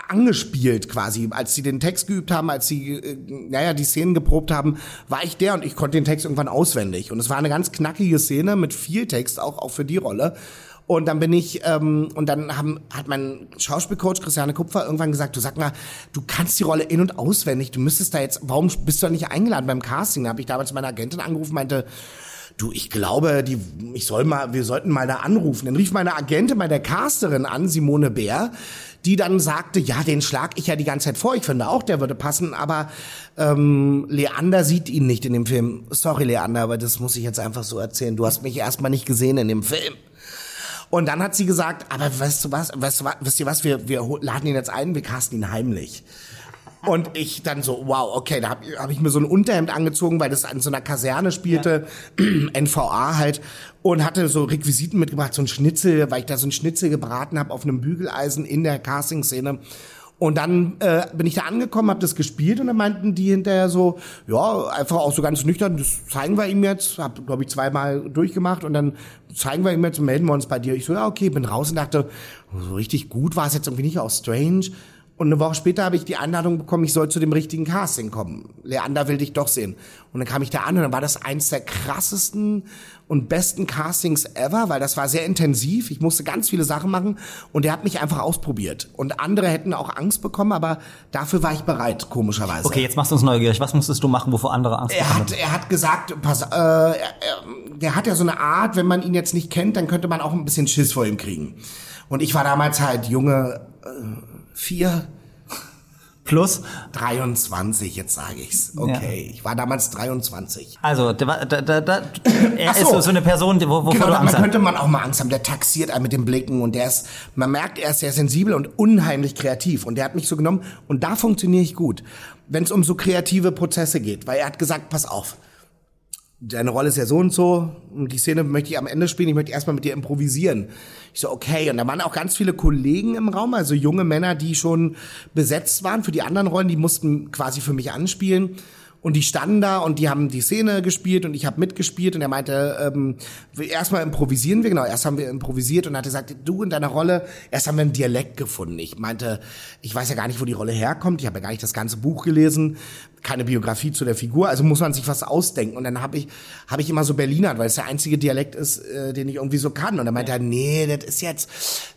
angespielt quasi, als sie den Text geübt haben, als sie äh, naja, die Szenen geprobt haben, war ich der und ich konnte den Text irgendwann auswendig. Und es war eine ganz knackige Szene mit viel Text auch auch für die Rolle. Und dann bin ich, ähm, und dann haben, hat mein Schauspielcoach Christiane Kupfer irgendwann gesagt, du sag mal, du kannst die Rolle in- und auswendig, du müsstest da jetzt, warum bist du da nicht eingeladen beim Casting? Da habe ich damals meine Agentin angerufen, meinte, du, ich glaube, die, ich soll mal, wir sollten mal da anrufen. Dann rief meine Agentin bei der Casterin an, Simone Bär, die dann sagte, ja, den schlag ich ja die ganze Zeit vor. Ich finde auch, der würde passen, aber ähm, Leander sieht ihn nicht in dem Film. Sorry, Leander, aber das muss ich jetzt einfach so erzählen. Du hast mich erstmal nicht gesehen in dem Film. Und dann hat sie gesagt, aber weißt du was, weißt du was, wisst ihr was, wir, wir laden ihn jetzt ein, wir casten ihn heimlich. Und ich dann so, wow, okay, da habe hab ich mir so ein Unterhemd angezogen, weil das an so einer Kaserne spielte, NVA [CLEARS THROAT] halt, und hatte so Requisiten mitgebracht, so ein Schnitzel, weil ich da so ein Schnitzel gebraten habe auf einem Bügeleisen in der Casting-Szene. Und dann äh, bin ich da angekommen, habe das gespielt und dann meinten die hinterher so, ja, einfach auch so ganz nüchtern, das zeigen wir ihm jetzt, hab glaube ich zweimal durchgemacht und dann zeigen wir ihm jetzt melden wir uns bei dir. Ich so, ja, okay, bin raus und dachte, so richtig gut war es jetzt irgendwie nicht, auch strange. Und eine Woche später habe ich die Einladung bekommen, ich soll zu dem richtigen Casting kommen. Leander will dich doch sehen. Und dann kam ich da an und dann war das eins der krassesten und besten Castings ever, weil das war sehr intensiv. Ich musste ganz viele Sachen machen und er hat mich einfach ausprobiert. Und andere hätten auch Angst bekommen, aber dafür war ich bereit, komischerweise. Okay, jetzt machst du uns neugierig. Was musstest du machen, wovor andere Angst Er haben? hat, er hat gesagt, pass, äh, er, er, hat ja so eine Art, wenn man ihn jetzt nicht kennt, dann könnte man auch ein bisschen Schiss vor ihm kriegen. Und ich war damals halt junge äh, vier, Plus, 23, jetzt sage ich's. Okay, ich war damals 23. also, da, da, da, er Ach ist so. so, so eine Person, die- wo, wovor Genau, du da Angst könnte man auch mal Angst haben. Der taxiert einen mit den Blicken und der ist, man merkt, er ist sehr sensibel und unheimlich kreativ. Und der hat mich so genommen und da funktioniere ich gut, wenn es um so kreative Prozesse geht. Weil er hat gesagt, pass auf, deine Rolle ist ja so und so und die Szene möchte ich am Ende spielen, ich möchte erstmal mit dir improvisieren. Ich so, okay. Und da waren auch ganz viele Kollegen im Raum, also junge Männer, die schon besetzt waren für die anderen Rollen, die mussten quasi für mich anspielen. Und die standen da und die haben die Szene gespielt und ich habe mitgespielt und er meinte, ähm, erstmal improvisieren wir, genau, erst haben wir improvisiert und er hat gesagt, du in deiner Rolle, erst haben wir einen Dialekt gefunden. Ich meinte, ich weiß ja gar nicht, wo die Rolle herkommt, ich habe ja gar nicht das ganze Buch gelesen, keine Biografie zu der Figur, also muss man sich was ausdenken. Und dann habe ich, habe ich immer so Berlinern, weil es der einzige Dialekt ist, äh, den ich irgendwie so kann. Und dann meinte er, nee, das ist jetzt,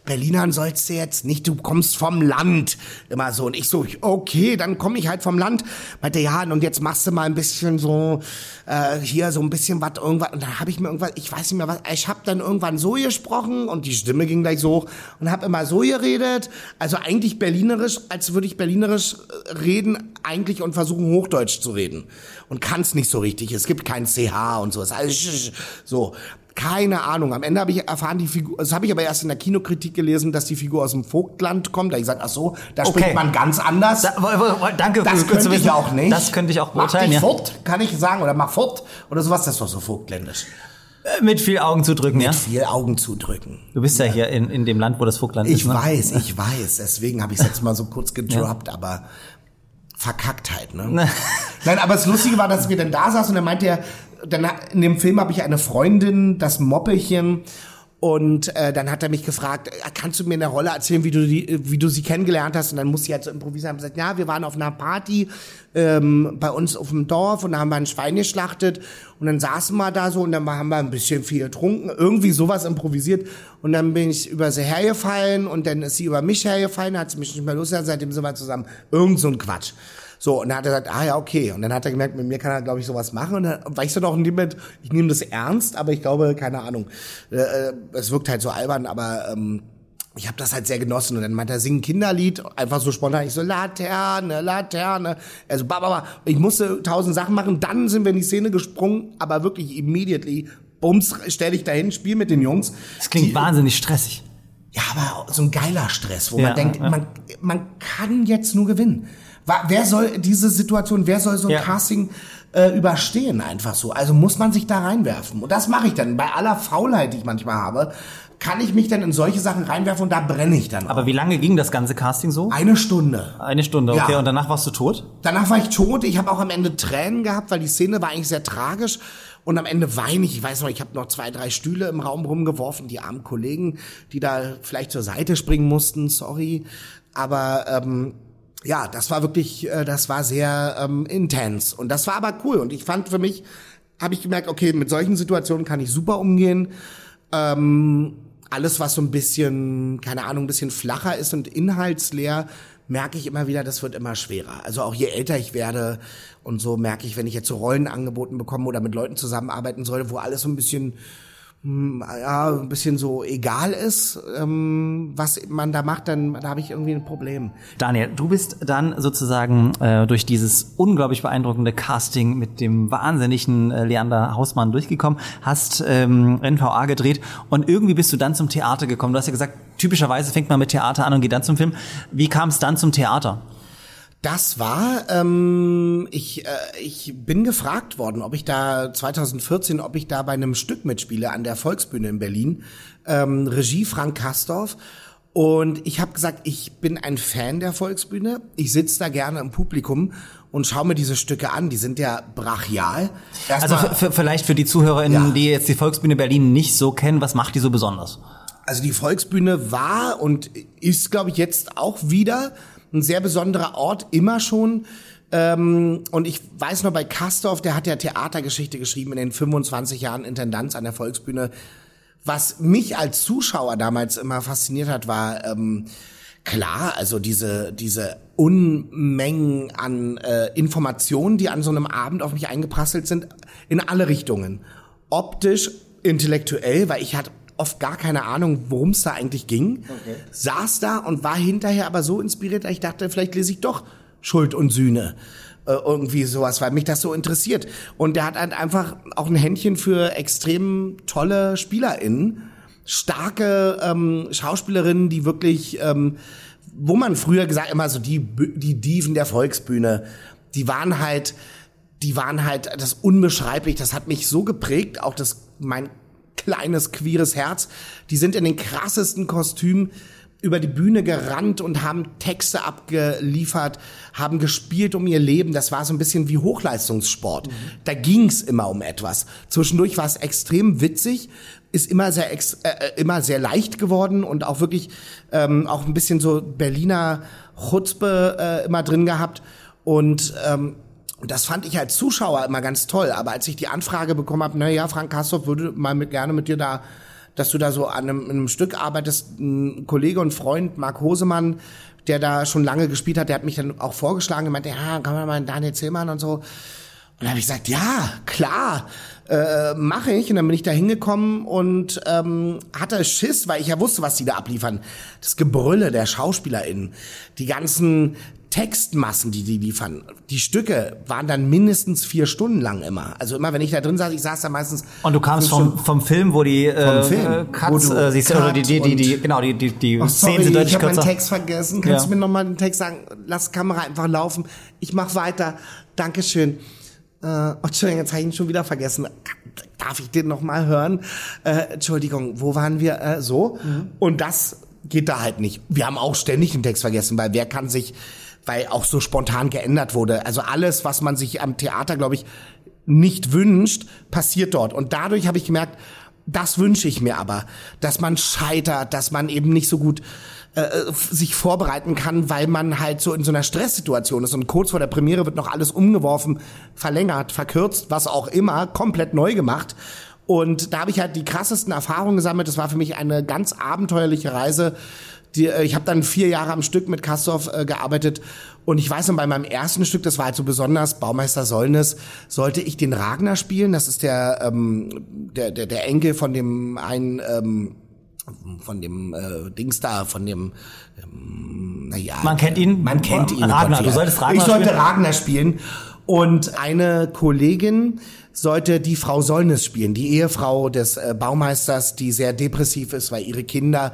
Berlinern sollst du jetzt nicht, du kommst vom Land. Immer so. Und ich so, okay, dann komme ich halt vom Land. Meinte, ja, und jetzt machst du mal ein bisschen so, äh, hier so ein bisschen was, irgendwas. Und dann habe ich mir irgendwas, ich weiß nicht mehr was, ich habe dann irgendwann so gesprochen und die Stimme ging gleich so hoch und habe immer so geredet. Also eigentlich berlinerisch, als würde ich berlinerisch äh, reden, eigentlich und versuchen Hochdeutsch zu reden. Und kann es nicht so richtig. Es gibt kein CH und so. Es ist alles sch- sch- so. Keine Ahnung. Am Ende habe ich erfahren, die Figur, das habe ich aber erst in der Kinokritik gelesen, dass die Figur aus dem Vogtland kommt. Da hab ich gesagt, ach so, da Okay. spricht man ganz anders. Da, danke das zu könnte ich auch nicht. Das könnte ich auch Mach beurteilen, dich ja. fort, kann ich sagen. Oder mach fort. Oder sowas. Das ist doch so vogtländisch. Äh, Mit viel Augen zu drücken, ja? Viel Augen zudrücken. Du bist ja hier in, in dem Land, wo das Vogtland Ich ist, ne? weiß, ich [LAUGHS] weiß. Deswegen habe ich es jetzt mal so kurz gedroppt, aber Verkacktheit, ne? [LAUGHS] Nein, aber das Lustige war, dass wir dann da saßen und dann meinte er, dann in dem Film habe ich eine Freundin, das Moppelchen. Und äh, dann hat er mich gefragt, äh, kannst du mir in der Rolle erzählen, wie du, die, wie du sie kennengelernt hast? Und dann musste ich halt so improvisieren. Ich gesagt, ja, wir waren auf einer Party ähm, bei uns auf dem Dorf und da haben wir ein Schwein geschlachtet. Und dann saßen wir da so und dann haben wir ein bisschen viel getrunken. Irgendwie sowas improvisiert. Und dann bin ich über sie hergefallen und dann ist sie über mich hergefallen, hat sie mich nicht mehr losgelassen, seitdem sind wir zusammen. Irgend so ein Quatsch. So, und dann hat er gesagt, ah ja, okay. Und dann hat er gemerkt, mit mir kann er, glaube ich, sowas machen. Und dann war ich so doch in dem Moment, ich nehme das ernst, aber ich glaube, keine Ahnung. Äh, äh, es wirkt halt so albern, aber ähm, ich habe das halt sehr genossen. Und dann meinte er, sing ein Kinderlied, einfach so spontan. Ich so, Laterne, Laterne. Also, ba, ba, ba. Ich musste tausend Sachen machen. Dann sind wir in die Szene gesprungen, aber wirklich immediately. Bums, stell dich dahin, spiel mit den Jungs. Das klingt Die- wahnsinnig stressig. ja, aber so ein geiler Stress, wo Ja, man denkt, ja. man, man kann jetzt nur gewinnen. Wer soll diese Situation, wer soll so ein Ja. Casting äh, überstehen einfach so. Also muss man sich da reinwerfen. Und das mache ich dann. Bei aller Faulheit, die ich manchmal habe, kann ich mich dann in solche Sachen reinwerfen und da brenne ich dann. Aber auch. wie lange ging das ganze Casting so? Eine Stunde. Eine Stunde, okay. Ja. Und danach warst du tot? Danach war ich tot. Ich habe auch am Ende Tränen gehabt, weil die Szene war eigentlich sehr tragisch. Und am Ende weine ich. Ich weiß noch, ich habe noch zwei, drei Stühle im Raum rumgeworfen. Die armen Kollegen, die da vielleicht zur Seite springen mussten. Sorry. Aber ähm, ja, das war wirklich, äh, das war sehr ähm, intens. Und das war aber cool. Und ich fand für mich, habe ich gemerkt, okay, mit solchen Situationen kann ich super umgehen. Ähm, alles, was so ein bisschen, keine Ahnung, ein bisschen flacher ist und inhaltsleer, merke ich immer wieder, das wird immer schwerer. Also auch je älter ich werde und so merke ich, wenn ich jetzt so Rollen angeboten bekomme oder mit Leuten zusammenarbeiten soll, wo alles so ein bisschen ja, ein bisschen so egal ist, ähm, was man da macht, dann da habe ich irgendwie ein Problem. Daniel, du bist dann sozusagen äh, durch dieses unglaublich beeindruckende Casting mit dem wahnsinnigen äh, Leander Hausmann durchgekommen, hast ähm, NVA gedreht und irgendwie bist du dann zum Theater gekommen. Du hast ja gesagt, typischerweise fängt man mit Theater an und geht dann zum Film. Wie kam es dann zum Theater? Das war, ähm, ich, äh, ich bin gefragt worden, ob ich da 2014, ob ich da bei einem Stück mitspiele an der Volksbühne in Berlin. Ähm, Regie Frank Kastorf. Und ich habe gesagt, ich bin ein Fan der Volksbühne. Ich sitze da gerne im Publikum und schaue mir diese Stücke an. Die sind ja brachial. Also Erstmal- für, vielleicht für die ZuhörerInnen, Ja. die jetzt die Volksbühne Berlin nicht so kennen, was macht die so besonders? Also die Volksbühne war und ist, glaube ich, jetzt auch wieder ein sehr besonderer Ort, immer schon. Ähm, und ich weiß noch bei Kastorf, der hat ja Theatergeschichte geschrieben in den 25 Jahren Intendanz an der Volksbühne. Was mich als Zuschauer damals immer fasziniert hat, war ähm, klar, also diese diese Unmengen an äh, Informationen, die an so einem Abend auf mich eingeprasselt sind, in alle Richtungen. Optisch, intellektuell, weil ich hatte oft gar keine Ahnung, worum es da eigentlich ging. Saß da und war hinterher aber so inspiriert, dass ich dachte, vielleicht lese ich doch Schuld und Sühne. Äh, irgendwie sowas, weil mich das so interessiert. Und der hat halt einfach auch ein Händchen für extrem tolle SpielerInnen. Starke ähm, Schauspielerinnen, die wirklich, ähm, wo man früher gesagt immer so die, die Diven der Volksbühne, die waren halt, die waren halt das unbeschreiblich. Das hat mich so geprägt, auch das mein kleines queeres Herz. Die sind in den krassesten Kostümen über die Bühne gerannt und haben Texte abgeliefert, haben gespielt um ihr Leben. Das war so ein bisschen wie Hochleistungssport. Da ging's immer um etwas. Zwischendurch war es extrem witzig, ist immer sehr ex äh, äh, immer sehr leicht geworden und auch wirklich ähm, auch ein bisschen so Berliner Chutzpe äh, immer drin gehabt und ähm, und das fand ich als Zuschauer immer ganz toll. Aber als ich die Anfrage bekommen habe, na ja, Frank Kastorf würde mal mit, gerne mit dir da, dass du da so an einem, in einem Stück arbeitest, ein Kollege und Freund, Marc Hosemann, der da schon lange gespielt hat, der hat mich dann auch vorgeschlagen meinte, ja, kann man mal Daniel Zillmann und so. Und dann habe ich gesagt, ja, klar, äh, mache ich. Und dann bin ich da hingekommen und ähm, hatte Schiss, weil ich ja wusste, was die da abliefern. Das Gebrülle der SchauspielerInnen, die ganzen Textmassen, die die liefern. Die Stücke waren dann mindestens vier Stunden lang immer. Also immer, wenn ich da drin saß, ich saß da meistens... Und du kamst vom, vom Film, wo die äh, Film, äh, Cuts, du äh, siehst, oder die, die, die, die, Cut genau, die, die, die Oh, Szenen sorry, sind deutlich ich habe meinen. Text vergessen. Kannst Ja. du mir nochmal den Text sagen? Lass Kamera einfach laufen. Ich mach weiter. Dankeschön. Äh, oh, Entschuldigung, jetzt habe ich ihn schon wieder vergessen. Darf ich den nochmal hören? Äh, Entschuldigung, wo waren wir? Äh, so. Und das geht da halt nicht. Wir haben auch ständig den Text vergessen, weil wer kann sich, weil auch so spontan geändert wurde. Also alles, was man sich am Theater, glaube ich, nicht wünscht, passiert dort. Und dadurch habe ich gemerkt, das wünsche ich mir aber, dass man scheitert, dass man eben nicht so gut äh, f- sich vorbereiten kann, weil man halt so in so einer Stresssituation ist und kurz vor der Premiere wird noch alles umgeworfen, verlängert, verkürzt, was auch immer, komplett neu gemacht. Und da habe ich halt die krassesten Erfahrungen gesammelt. Das war für mich eine ganz abenteuerliche Reise. Die, äh, ich habe dann vier Jahre am Stück mit Kastorf äh, gearbeitet und ich weiß noch, bei meinem ersten Stück, das war halt so besonders, Baumeister Sollnes, sollte ich den Ragnar spielen. Das ist der, ähm, der, der, der Enkel von dem einen, ähm, von dem äh, Dings da, von dem, ähm, naja. Man kennt ihn. Man kennt ihn. Ragnar, Gott, du solltest Ragnar Ich sollte spielen. Ragnar spielen. Und eine Kollegin sollte die Frau Sollnes spielen, die Ehefrau des äh, Baumeisters, die sehr depressiv ist, weil ihre Kinder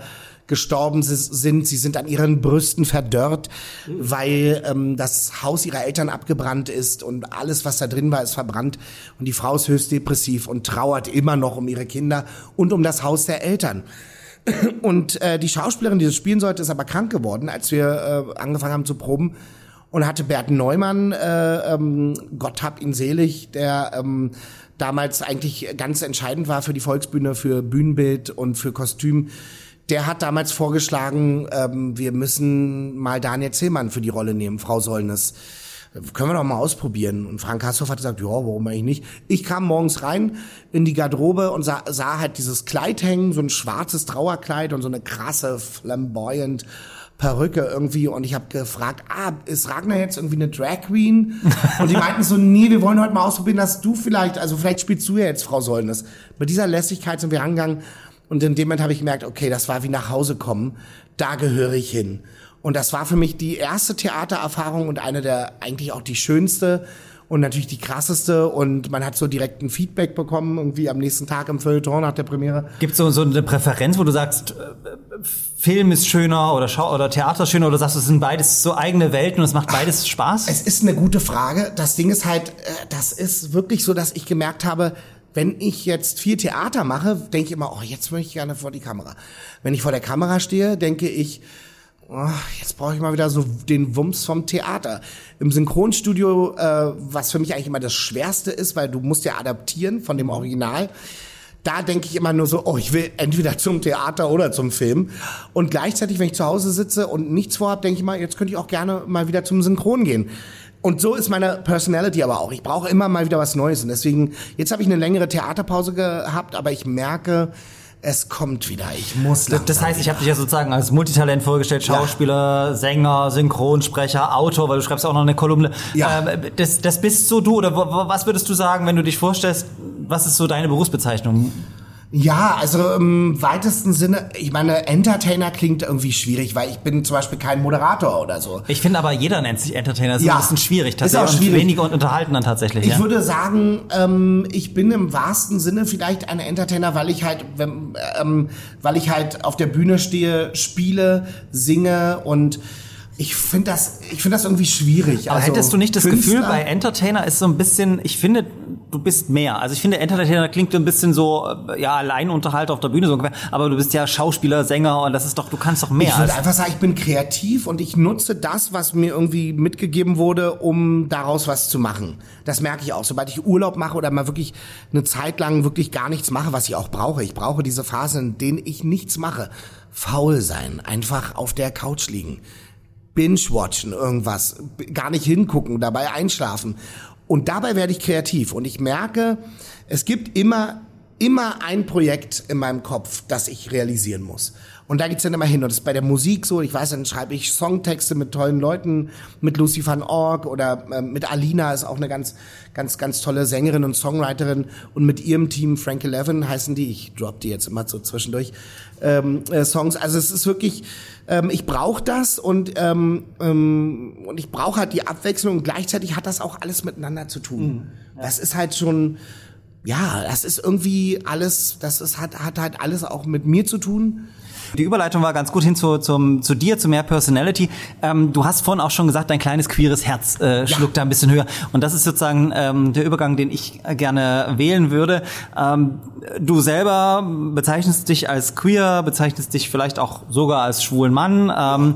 gestorben sind. Sie sind an ihren Brüsten verdörrt, weil ähm, das Haus ihrer Eltern abgebrannt ist und alles, was da drin war, ist verbrannt. Und die Frau ist höchst depressiv und trauert immer noch um ihre Kinder und um das Haus der Eltern. [CLEARS THROAT] Und äh, die Schauspielerin, die das spielen sollte, ist aber krank geworden, als wir äh, angefangen haben zu proben und hatte Bert Neumann, äh, ähm, Gott hab ihn selig, der ähm, damals eigentlich ganz entscheidend war für die Volksbühne, für Bühnenbild und für Kostüm. Der hat damals vorgeschlagen, ähm, wir müssen mal Daniel Zillmann für die Rolle nehmen, Frau Sollnes. Können wir doch mal ausprobieren. Und Frank Hasshoff hat gesagt, ja, warum eigentlich nicht? Ich kam morgens rein in die Garderobe und sah, sah halt dieses Kleid hängen, so ein schwarzes Trauerkleid und so eine krasse, flamboyant Perücke irgendwie und ich habe gefragt, ah, ist Ragnar jetzt irgendwie eine Drag Queen? [LAUGHS] Und die meinten so, nee, wir wollen heute mal ausprobieren, dass du vielleicht, also vielleicht spielst du ja jetzt Frau Sollnes. Mit dieser Lässigkeit sind wir angegangen und in dem Moment habe ich gemerkt, okay, das war wie nach Hause kommen, da gehöre ich hin. Und das war für mich die erste Theatererfahrung und eine der eigentlich auch die schönste und natürlich die krasseste und man hat so direkt ein Feedback bekommen, irgendwie am nächsten Tag im Feuilleton nach der Premiere. Gibt es so, so eine Präferenz, wo du sagst, äh, Film ist schöner oder Schau oder Theater ist schöner oder sagst du, es sind beides so eigene Welten und es macht beides Spaß? Es ist eine gute Frage. Das Ding ist halt, äh, das ist wirklich so, dass ich gemerkt habe, wenn ich jetzt viel Theater mache, denke ich immer, oh, jetzt möchte ich gerne vor die Kamera. Wenn ich vor der Kamera stehe, denke ich, oh, jetzt brauche ich mal wieder so den Wumms vom Theater. Im Synchronstudio, äh, was für mich eigentlich immer das Schwerste ist, weil du musst ja adaptieren von dem Original. Da denke ich immer nur so, oh, ich will entweder zum Theater oder zum Film. Und gleichzeitig, wenn ich zu Hause sitze und nichts vorhab, denke ich mal, jetzt könnte ich auch gerne mal wieder zum Synchron gehen. Und so ist meine Personality aber auch. Ich brauche immer mal wieder was Neues. Und deswegen, jetzt habe ich eine längere Theaterpause gehabt, aber ich merke, es kommt wieder. Ich muss langsam Das heißt, ich habe dich ja sozusagen als Multitalent vorgestellt, Schauspieler, ja. Sänger, Synchronsprecher, Autor, weil du schreibst auch noch eine Kolumne. Ja. Ähm, das, das bist so du oder was würdest du sagen, wenn du dich vorstellst, was ist so deine Berufsbezeichnung? Ja, also im weitesten Sinne, ich meine, Entertainer klingt irgendwie schwierig, weil ich bin zum Beispiel kein Moderator oder so. Ich finde aber, jeder nennt sich Entertainer. Das ist Ja. ein bisschen schwierig. Ist auch Tatsächlich. schwierig. Und weniger und unterhalten dann tatsächlich. Ich ja. würde sagen, ähm, ich bin im wahrsten Sinne vielleicht ein Entertainer, weil ich halt, wenn, ähm, weil ich halt auf der Bühne stehe, spiele, singe und ich finde das, ich finde das irgendwie schwierig. Aber also, hättest du nicht das Künstler- Gefühl, bei Entertainer ist so ein bisschen, ich finde, du bist mehr. Also ich finde, Entertainer klingt ein bisschen so, äh, ja, Alleinunterhalt auf der Bühne so ungefähr. Aber du bist ja Schauspieler, Sänger und das ist doch, du kannst doch mehr. Ich würde einfach sagen, ich bin kreativ und ich nutze das, was mir irgendwie mitgegeben wurde, um daraus was zu machen. Das merke ich auch. Sobald ich Urlaub mache oder mal wirklich eine Zeit lang wirklich gar nichts mache, was ich auch brauche. Ich brauche diese Phase, in denen ich nichts mache. Faul sein, einfach auf der Couch liegen. Binge-watchen, irgendwas, gar nicht hingucken, dabei einschlafen. Und dabei werde ich kreativ. Und ich merke, es gibt immer, immer ein Projekt in meinem Kopf, das ich realisieren muss. Und da geht's dann immer hin. Und das ist bei der Musik so. Ich weiß, dann schreibe ich Songtexte mit tollen Leuten, mit Lucy van Org oder ähm, mit Alina ist auch eine ganz, ganz, ganz tolle Sängerin und Songwriterin. Und mit ihrem Team, Frank Eleven heißen die, ich drop die jetzt immer so zwischendurch, ähm, äh, Songs. Also es ist wirklich, ähm, ich brauche das und, ähm, ähm, und ich brauche halt die Abwechslung und gleichzeitig hat das auch alles miteinander zu tun. Das ist halt schon, ja, das ist irgendwie alles, das ist, hat, hat halt alles auch mit mir zu tun. Die Überleitung war ganz gut hin zu, zum, zu dir, zu mehr Personality. Ähm, du hast vorhin auch schon gesagt, dein kleines queeres Herz äh, schluckt da ein bisschen höher. Und das ist sozusagen ähm, der Übergang, den ich gerne wählen würde. Ähm, du selber bezeichnest dich als queer, bezeichnest dich vielleicht auch sogar als schwulen Mann. Ähm,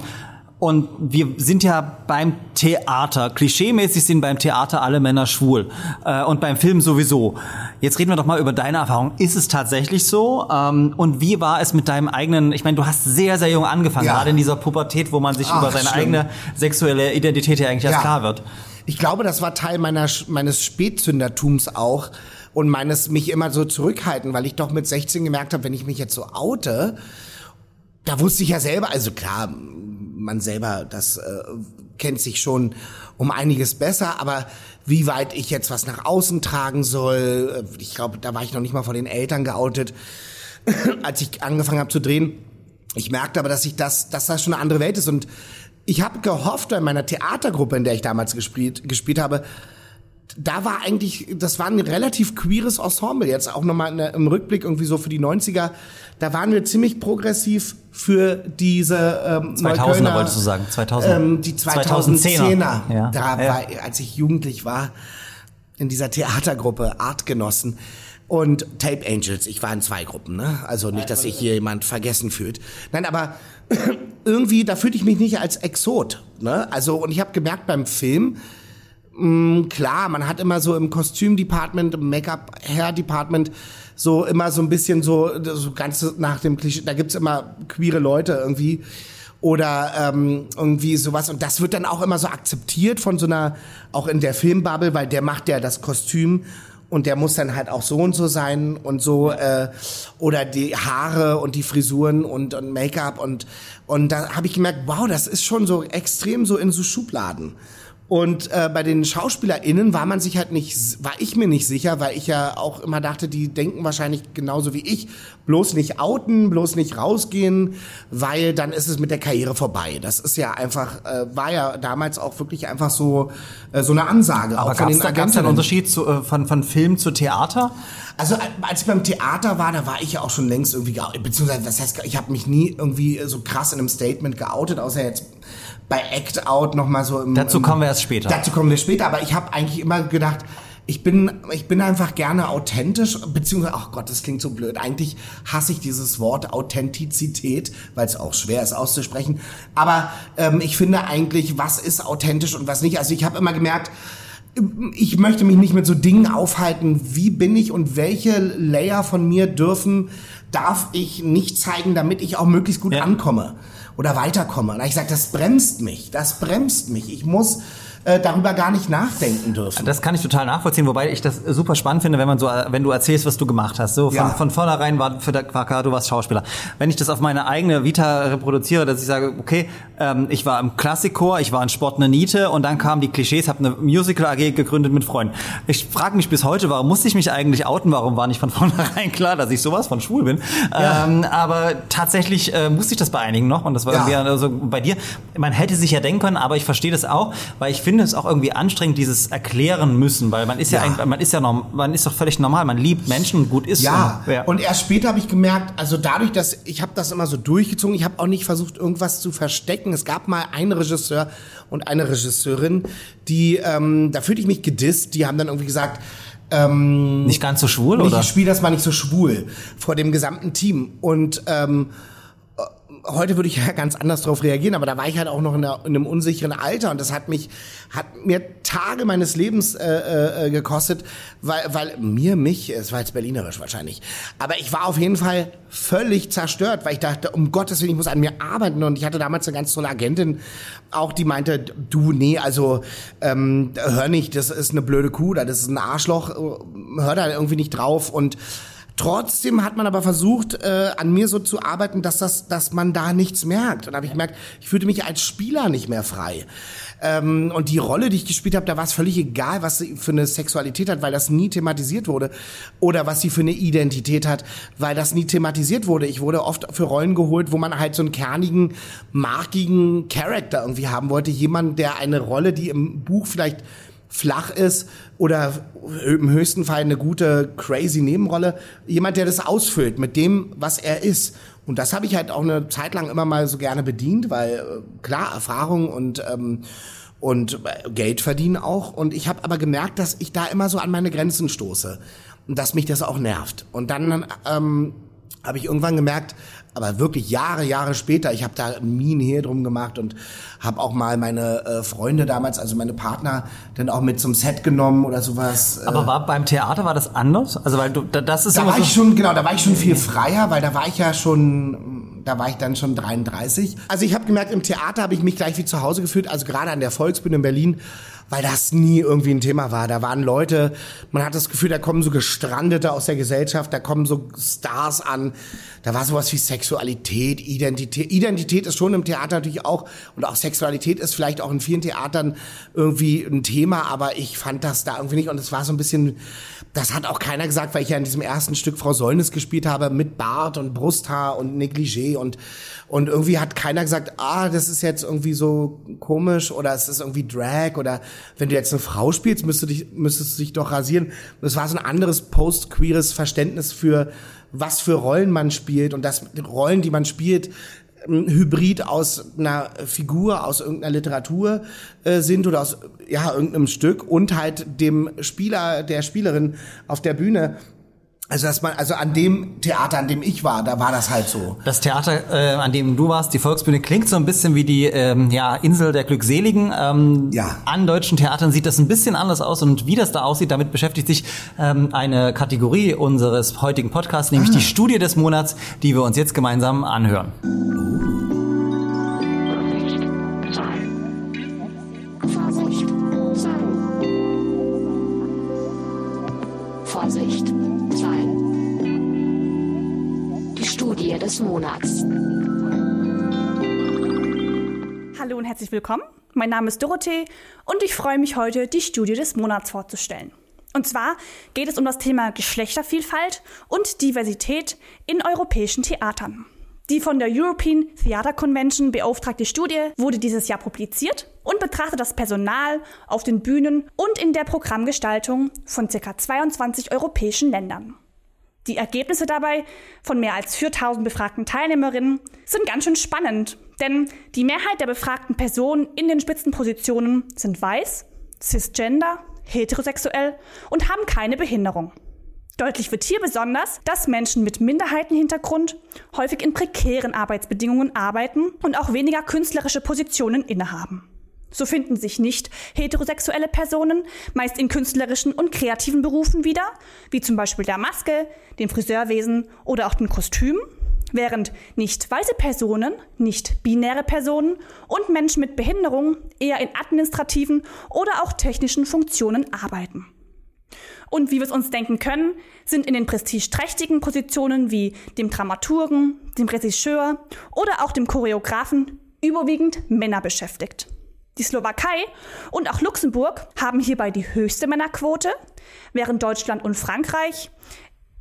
und wir sind ja beim Theater. Klischeemäßig sind beim Theater alle Männer schwul. Äh, und beim Film sowieso. Jetzt reden wir doch mal über deine Erfahrung. Ist es tatsächlich so? Ähm, und wie war es mit deinem eigenen, ich meine, du hast sehr, sehr jung angefangen, Ja. gerade in dieser Pubertät, wo man sich Ach, über seine schlimm. eigene sexuelle Identität ja eigentlich erst Ja. klar wird. Ich glaube, das war Teil meiner, meines Spätzündertums auch und meines mich immer so zurückhalten, weil ich doch mit 16 gemerkt habe, wenn ich mich jetzt so oute, da wusste ich ja selber, also klar, man selber, das äh, kennt sich schon um einiges besser, aber wie weit ich jetzt was nach außen tragen soll, äh, ich glaube, da war ich noch nicht mal von den Eltern geoutet, [CLEARS THROAT] als ich angefangen habe zu drehen. Ich merkte aber, dass ich das, dass das schon eine andere Welt ist und ich habe gehofft in meiner Theatergruppe, in der ich damals gespielt, gespielt habe, da war eigentlich, das war ein relativ queeres Ensemble, jetzt auch nochmal im Rückblick irgendwie so für die 90er. Da waren wir ziemlich progressiv für diese ähm, 2000er Neuköllner, wolltest du sagen, 2000. Ähm, die 2010er. Ja. Da Ja. war, als ich jugendlich war, in dieser Theatergruppe Artgenossen und Tape Angels. Ich war in zwei Gruppen, ne? Also nicht, dass sich hier jemand vergessen fühlt. Nein, aber [CLEARS THROAT] irgendwie, da fühlte ich mich nicht als Exot, ne? Also, und ich habe gemerkt beim Film, mh, klar, man hat immer so im Kostümdepartment, im Make-up-Hair-Department so immer so ein bisschen so, so ganz nach dem Klischee, da gibt's immer queere Leute irgendwie oder ähm, irgendwie sowas und das wird dann auch immer so akzeptiert von so einer, auch in der Filmbubble, weil der macht ja das Kostüm und der muss dann halt auch so und so sein und so äh, oder die Haare und die Frisuren und, und Make-up und und da habe ich gemerkt, wow, das ist schon so extrem so in so Schubladen. Und äh, bei den SchauspielerInnen war man sich halt nicht, war ich mir nicht sicher, weil ich ja auch immer dachte, die denken wahrscheinlich genauso wie ich, bloß nicht outen, bloß nicht rausgehen, weil dann ist es mit der Karriere vorbei. Das ist ja einfach, äh, war ja damals auch wirklich einfach so äh, so eine Ansage. Aber gab es da, gab's da einen. Unterschied zu, äh, von, von Film zu Theater? Also als ich beim Theater war, da war ich ja auch schon längst irgendwie geoutet, beziehungsweise das heißt, ich habe mich nie irgendwie so krass in einem Statement geoutet, außer jetzt bei Act Out noch mal so im Dazu im, kommen wir erst später. Dazu kommen wir später, aber ich habe eigentlich immer gedacht, ich bin, ich bin einfach gerne authentisch, beziehungsweise, ach Gott, das klingt so blöd. Eigentlich hasse ich dieses Wort Authentizität, weil es auch schwer ist auszusprechen. Aber ähm, ich finde eigentlich, was ist authentisch und was nicht. Also ich habe immer gemerkt, ich möchte mich nicht mit so Dingen aufhalten, wie bin ich und welche Layer von mir dürfen, darf ich nicht zeigen, damit ich auch möglichst gut Ja. ankomme oder weiterkomme. Und ich sage, das bremst mich, das bremst mich. Ich muss äh, darüber gar nicht nachdenken dürfen. Das kann ich total nachvollziehen, wobei ich das super spannend finde, wenn man so, wenn du erzählst, was du gemacht hast. So von, Ja. von vornherein war für der Quaka, du warst Schauspieler. Wenn ich das auf meine eigene Vita reproduziere, dass ich sage, okay, ähm, ich war im Klassikchor, ich war in Sport eine Niete und dann kamen die Klischees, habe eine Musical AG gegründet mit Freunden. Ich frage mich bis heute, warum musste ich mich eigentlich outen? Warum war nicht von [LAUGHS] vornherein klar, dass ich sowas von schwul bin? Ja. Ähm, aber tatsächlich äh, musste ich das bei einigen noch und das war Ja. irgendwie also bei dir. Man hätte sich ja denken können, aber ich verstehe das auch, weil ich finde es auch irgendwie anstrengend, dieses erklären müssen, weil man ist ja, Ja. eigentlich, man ist ja norm, man ist doch völlig normal, man liebt Menschen und gut ist Ja, so. und erst später habe ich gemerkt, also dadurch, dass ich habe das immer so durchgezogen, ich habe auch nicht versucht, irgendwas zu verstecken. Es gab mal einen Regisseur und eine Regisseurin, die, ähm, da fühlte ich mich gedisst, die haben dann irgendwie gesagt, ähm, nicht ganz so schwul nicht, oder? ich spiele das mal nicht so schwul vor dem gesamten Team. Und ähm, äh, heute würde ich ja ganz anders drauf reagieren, aber da war ich halt auch noch in, einer, in einem unsicheren Alter und das hat mich, hat mir Tage meines Lebens äh, äh, gekostet, weil, weil mir, mich, es war jetzt berlinerisch wahrscheinlich, aber ich war auf jeden Fall völlig zerstört, weil ich dachte, um Gottes Willen, ich muss an mir arbeiten und ich hatte damals eine ganz tolle Agentin, auch die meinte, du, nee, also ähm, hör nicht, das ist eine blöde Kuh, das ist ein Arschloch, äh, hör da irgendwie nicht drauf und Trotzdem hat man aber versucht, äh, an mir so zu arbeiten, dass das, dass man da nichts merkt. Und da habe ich gemerkt, ich fühlte mich als Spieler nicht mehr frei. Ähm, und die Rolle, die ich gespielt habe, da war es völlig egal, was sie für eine Sexualität hat, weil das nie thematisiert wurde. Oder was sie für eine Identität hat, weil das nie thematisiert wurde. Ich wurde oft für Rollen geholt, wo man halt so einen kernigen, markigen Charakter irgendwie haben wollte. Jemand, der eine Rolle, die im Buch vielleicht flach ist oder im höchsten Fall eine gute crazy Nebenrolle, jemand, der das ausfüllt mit dem, was er ist. Und das habe ich halt auch eine Zeit lang immer mal so gerne bedient, weil äh, klar Erfahrung und ähm, und äh, Geld verdienen auch. Und ich habe aber gemerkt, dass ich da immer so an meine Grenzen stoße und dass mich das auch nervt. Und dann ähm, habe ich irgendwann gemerkt, aber wirklich Jahre, Jahre später, ich habe da Minen hier drum gemacht und habe auch mal meine äh, Freunde damals, also meine Partner, dann auch mit zum Set genommen oder sowas. äh, Aber war, beim Theater war das anders? Also weil du, da- das ist da war so, ich schon, genau, da war ich schon viel freier, weil da war ich ja schon, da war ich dann schon 33. Also ich habe gemerkt, im Theater habe ich mich gleich wie zu Hause gefühlt, also gerade an der Volksbühne in Berlin, weil das nie irgendwie ein Thema war. Da waren Leute, man hat das Gefühl, da kommen so Gestrandete aus der Gesellschaft, da kommen so Stars an. Da war sowas wie Sexualität, Identität. Identität ist schon im Theater natürlich auch und auch Sexualität ist vielleicht auch in vielen Theatern irgendwie ein Thema, aber ich fand das da irgendwie nicht und es war so ein bisschen, das hat auch keiner gesagt, weil ich ja in diesem ersten Stück Frau Säulnis gespielt habe mit Bart und Brusthaar und Negligé und und irgendwie hat keiner gesagt, ah, das ist jetzt irgendwie so komisch oder es ist irgendwie Drag oder wenn du jetzt eine Frau spielst, müsstest du dich, müsstest du dich doch rasieren. Das war so ein anderes post-queeres Verständnis für, was für Rollen man spielt und dass Rollen, die man spielt, ein Hybrid aus einer Figur, aus irgendeiner Literatur äh, sind oder aus ja irgendeinem Stück und halt dem Spieler, der Spielerin auf der Bühne. Also dass man, also an dem Theater, an dem ich war, da war das halt so. Das Theater, äh, an dem du warst, die Volksbühne, klingt so ein bisschen wie die ähm, ja, Insel der Glückseligen. Ähm, Ja. An deutschen Theatern sieht das ein bisschen anders aus und wie das da aussieht, damit beschäftigt sich ähm, eine Kategorie unseres heutigen Podcasts, nämlich die Studie des Monats, die wir uns jetzt gemeinsam anhören. Herzlich willkommen. Mein Name ist Dorothee und ich freue mich heute, die Studie des Monats vorzustellen. Und zwar geht es um das Thema Geschlechtervielfalt und Diversität in europäischen Theatern. Die von der European Theater Convention beauftragte Studie wurde dieses Jahr publiziert und betrachtet das Personal auf den Bühnen und in der Programmgestaltung von ca. 22 europäischen Ländern. Die Ergebnisse dabei von mehr als 4000 befragten Teilnehmerinnen sind ganz schön spannend, denn die Mehrheit der befragten Personen in den Spitzenpositionen sind weiß, cisgender, heterosexuell und haben keine Behinderung. Deutlich wird hier besonders, dass Menschen mit Minderheitenhintergrund häufig in prekären Arbeitsbedingungen arbeiten und auch weniger künstlerische Positionen innehaben. So finden sich nicht heterosexuelle Personen meist in künstlerischen und kreativen Berufen wieder, wie zum Beispiel der Maske, dem Friseurwesen oder auch dem Kostüm, während nicht weiße Personen, nicht binäre Personen und Menschen mit Behinderung eher in administrativen oder auch technischen Funktionen arbeiten. Und wie wir es uns denken können, sind in den prestigeträchtigen Positionen wie dem Dramaturgen, dem Regisseur oder auch dem Choreografen überwiegend Männer beschäftigt. Die Slowakei und auch Luxemburg haben hierbei die höchste Männerquote, während Deutschland und Frankreich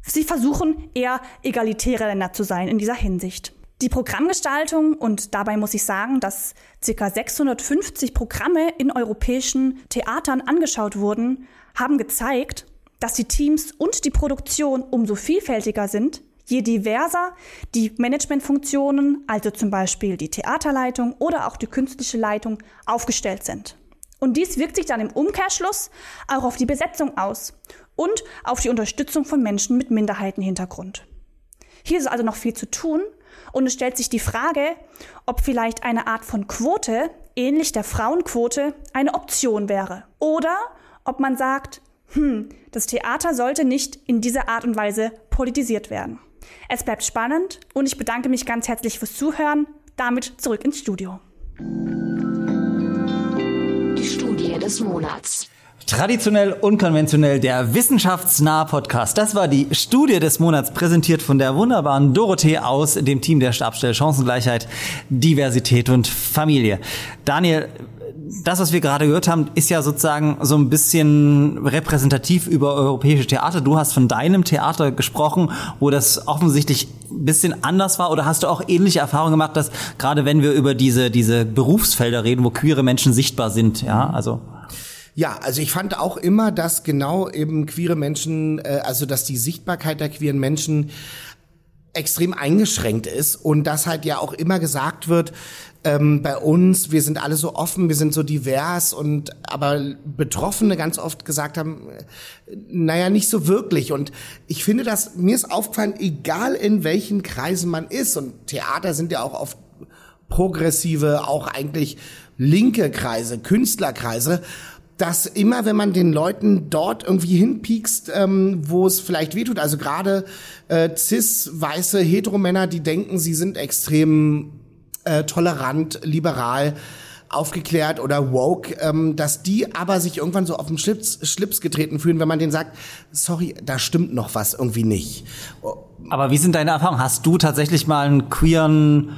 sie versuchen eher egalitäre Länder zu sein in dieser Hinsicht. Die Programmgestaltung, und dabei muss ich sagen, dass ca. 650 Programme in europäischen Theatern angeschaut wurden, haben gezeigt, dass die Teams und die Produktion umso vielfältiger sind, je diverser die Managementfunktionen, also zum Beispiel die Theaterleitung oder auch die künstliche Leitung, aufgestellt sind. Und dies wirkt sich dann im Umkehrschluss auch auf die Besetzung aus und auf die Unterstützung von Menschen mit Minderheitenhintergrund. Hier ist also noch viel zu tun und es stellt sich die Frage, ob vielleicht eine Art von Quote, ähnlich der Frauenquote, eine Option wäre. Oder ob man sagt, hm, das Theater sollte nicht in dieser Art und Weise politisiert werden. Es bleibt spannend und ich bedanke mich ganz herzlich fürs Zuhören. Damit zurück ins Studio. Die Studie des Monats. Traditionell, unkonventionell, der wissenschaftsnahe Podcast. Das war die Studie des Monats, präsentiert von der wunderbaren Dorothee aus dem Team der Stabstelle Chancengleichheit, Diversität und Familie. Daniel, das, was wir gerade gehört haben, ist ja sozusagen so ein bisschen repräsentativ über europäische Theater. Du hast von deinem Theater gesprochen, wo das offensichtlich ein bisschen anders war. Oder hast du auch ähnliche Erfahrungen gemacht, dass gerade wenn wir über diese, diese Berufsfelder reden, wo queere Menschen sichtbar sind, ja, also. Ja, also ich fand auch immer, dass genau eben queere Menschen, äh, also dass die Sichtbarkeit der queeren Menschen extrem eingeschränkt ist und dass halt ja auch immer gesagt wird, ähm, bei uns, wir sind alle so offen, wir sind so divers und aber Betroffene ganz oft gesagt haben, äh, naja, nicht so wirklich. Und ich finde das, mir ist aufgefallen, egal in welchen Kreisen man ist, und Theater sind ja auch oft progressive, auch eigentlich linke Kreise, Künstlerkreise, dass immer, wenn man den Leuten dort irgendwie hinpiekst, ähm, wo es vielleicht wehtut, also gerade äh, cis, weiße, heteromänner, die denken, sie sind extrem äh, tolerant, liberal, aufgeklärt oder woke, ähm, dass die aber sich irgendwann so auf den Schlips, Schlips getreten fühlen, wenn man denen sagt, sorry, da stimmt noch was irgendwie nicht. Aber wie sind deine Erfahrungen? Hast du tatsächlich mal einen queeren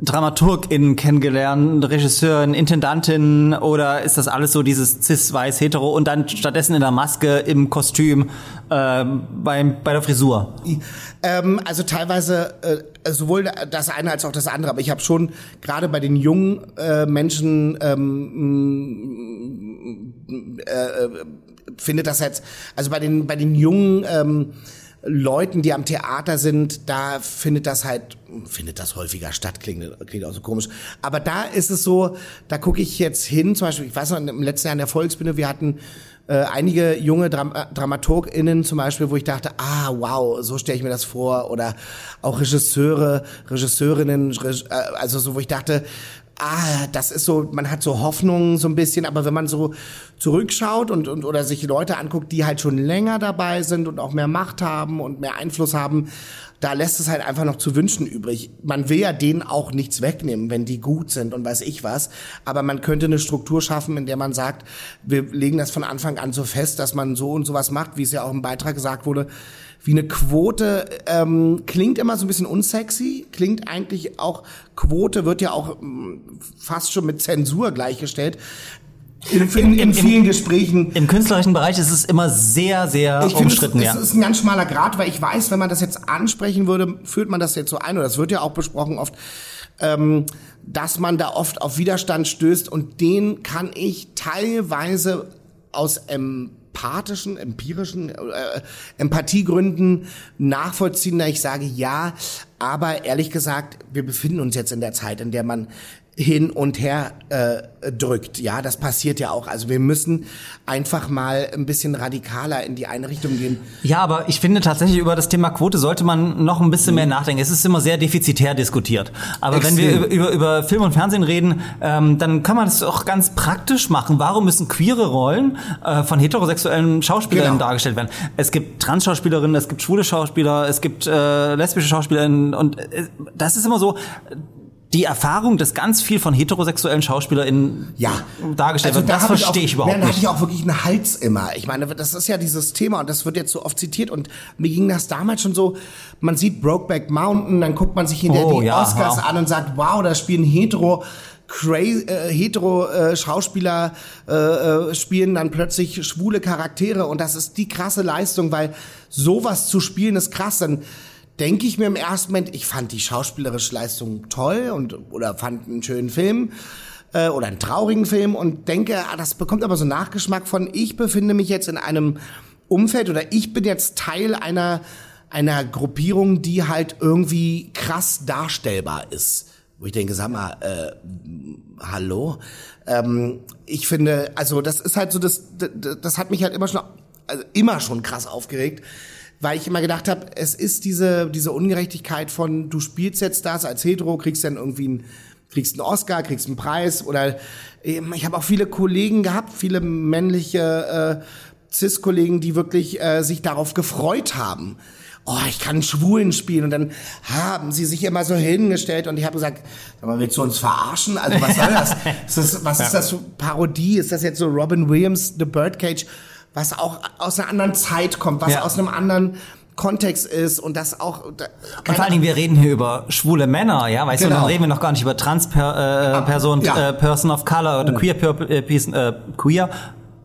DramaturgInnen kennengelernt, Regisseurin, Intendantin oder ist das alles so dieses cis-weiß-hetero und dann stattdessen in der Maske, im Kostüm, äh, beim, bei der Frisur? Ähm, also teilweise äh, sowohl das eine als auch das andere, aber ich habe schon gerade bei den jungen äh, Menschen ähm, findet das jetzt, also bei den, bei den jungen ähm, Leuten, die am Theater sind, da findet das halt, findet das häufiger statt, klingt, klingt auch so komisch. Aber da ist es so, da gucke ich jetzt hin, zum Beispiel, ich weiß noch, im letzten Jahr in der Volksbühne, wir hatten äh, einige junge Dram äh, DramaturgInnen zum Beispiel, wo ich dachte, ah, wow, so stelle ich mir das vor. Oder auch Regisseure, Regisseurinnen, Reg äh, also so, wo ich dachte, ah, das ist so, man hat so Hoffnungen so ein bisschen, aber wenn man so zurückschaut und, und oder sich Leute anguckt, die halt schon länger dabei sind und auch mehr Macht haben und mehr Einfluss haben, da lässt es halt einfach noch zu wünschen übrig. Man will ja denen auch nichts wegnehmen, wenn die gut sind und weiß ich was. Aber man könnte eine Struktur schaffen, in der man sagt, wir legen das von Anfang an so fest, dass man so und sowas macht, wie es ja auch im Beitrag gesagt wurde. Wie eine Quote ähm, klingt immer so ein bisschen unsexy, klingt eigentlich auch, Quote wird ja auch ähm, fast schon mit Zensur gleichgestellt. In, in, in vielen Gesprächen. Im künstlerischen Bereich ist es immer sehr, sehr Ich finde, es, umstritten, es ja. ist ein ganz schmaler Grad, weil ich weiß, wenn man das jetzt ansprechen würde, führt man das jetzt so ein, oder das wird ja auch besprochen oft, ähm, dass man da oft auf Widerstand stößt und den kann ich teilweise aus empathischen, empirischen äh, Empathiegründen nachvollziehen, da ich sage ja, aber ehrlich gesagt, wir befinden uns jetzt in der Zeit, in der man hin und her äh, drückt. Ja, das passiert ja auch. Also wir müssen einfach mal ein bisschen radikaler in die eine Richtung gehen. Ja, aber ich finde tatsächlich über das Thema Quote sollte man noch ein bisschen mehr nachdenken. Es ist immer sehr defizitär diskutiert. Aber wenn wir Extrem. über, über, über Film und Fernsehen reden, ähm, dann kann man das auch ganz praktisch machen. Warum müssen queere Rollen äh, von heterosexuellen Schauspielern Genau. dargestellt werden? Es gibt Trans-Schauspielerinnen, es gibt schwule Schauspieler, es gibt äh, lesbische Schauspielerinnen und äh, das ist immer so die Erfahrung, dass ganz viel von heterosexuellen SchauspielerInnen Ja. dargestellt wird. da Das verstehe ich, auch, überhaupt ja, Da nicht. hatte ich auch wirklich einen Hals immer. Ich meine, das ist ja dieses Thema und das wird jetzt so oft zitiert und mir ging das damals schon so, man sieht Brokeback Mountain, dann guckt man sich hinterher Oh, die ja, Oscars wow. an und sagt, wow, da spielen hetero Crazy, äh, hetero äh, Schauspieler äh, äh, spielen dann plötzlich schwule Charaktere und das ist die krasse Leistung, weil sowas zu spielen ist krass. Dann denke ich mir im ersten Moment, ich fand die schauspielerische Leistung toll und oder fand einen schönen Film äh, oder einen traurigen Film und denke, ah, das bekommt aber so Nachgeschmack von, ich befinde mich jetzt in einem Umfeld oder ich bin jetzt Teil einer, einer Gruppierung, die halt irgendwie krass darstellbar ist. Wo ich denke, sag mal, äh, hallo? Ähm, ich finde, also das ist halt so, das, das, das hat mich halt immer schon, also immer schon krass aufgeregt, weil ich immer gedacht habe, es ist diese, diese Ungerechtigkeit von, du spielst jetzt das als Hetero, kriegst dann irgendwie einen, kriegst einen Oscar, kriegst einen Preis oder ähm, ich habe auch viele Kollegen gehabt, viele männliche äh, Cis-Kollegen, die wirklich äh, sich darauf gefreut haben. Oh, ich kann Schwulen spielen und dann haben sie sich immer so hingestellt und ich habe gesagt, sag mal, willst du uns verarschen? Also was soll das? [LAUGHS] ist das was ist das für Parodie? Ist das jetzt so Robin Williams, The Birdcage, was auch aus einer anderen Zeit kommt, was Ja. aus einem anderen Kontext ist und das auch da, Und vor allen Dingen, wir reden hier über schwule Männer, ja, weißt du, Genau. dann reden wir noch gar nicht über Trans-Person, äh, Person, ja. Oh. äh, Person of Color oder Queer, Pur- äh, äh, Queer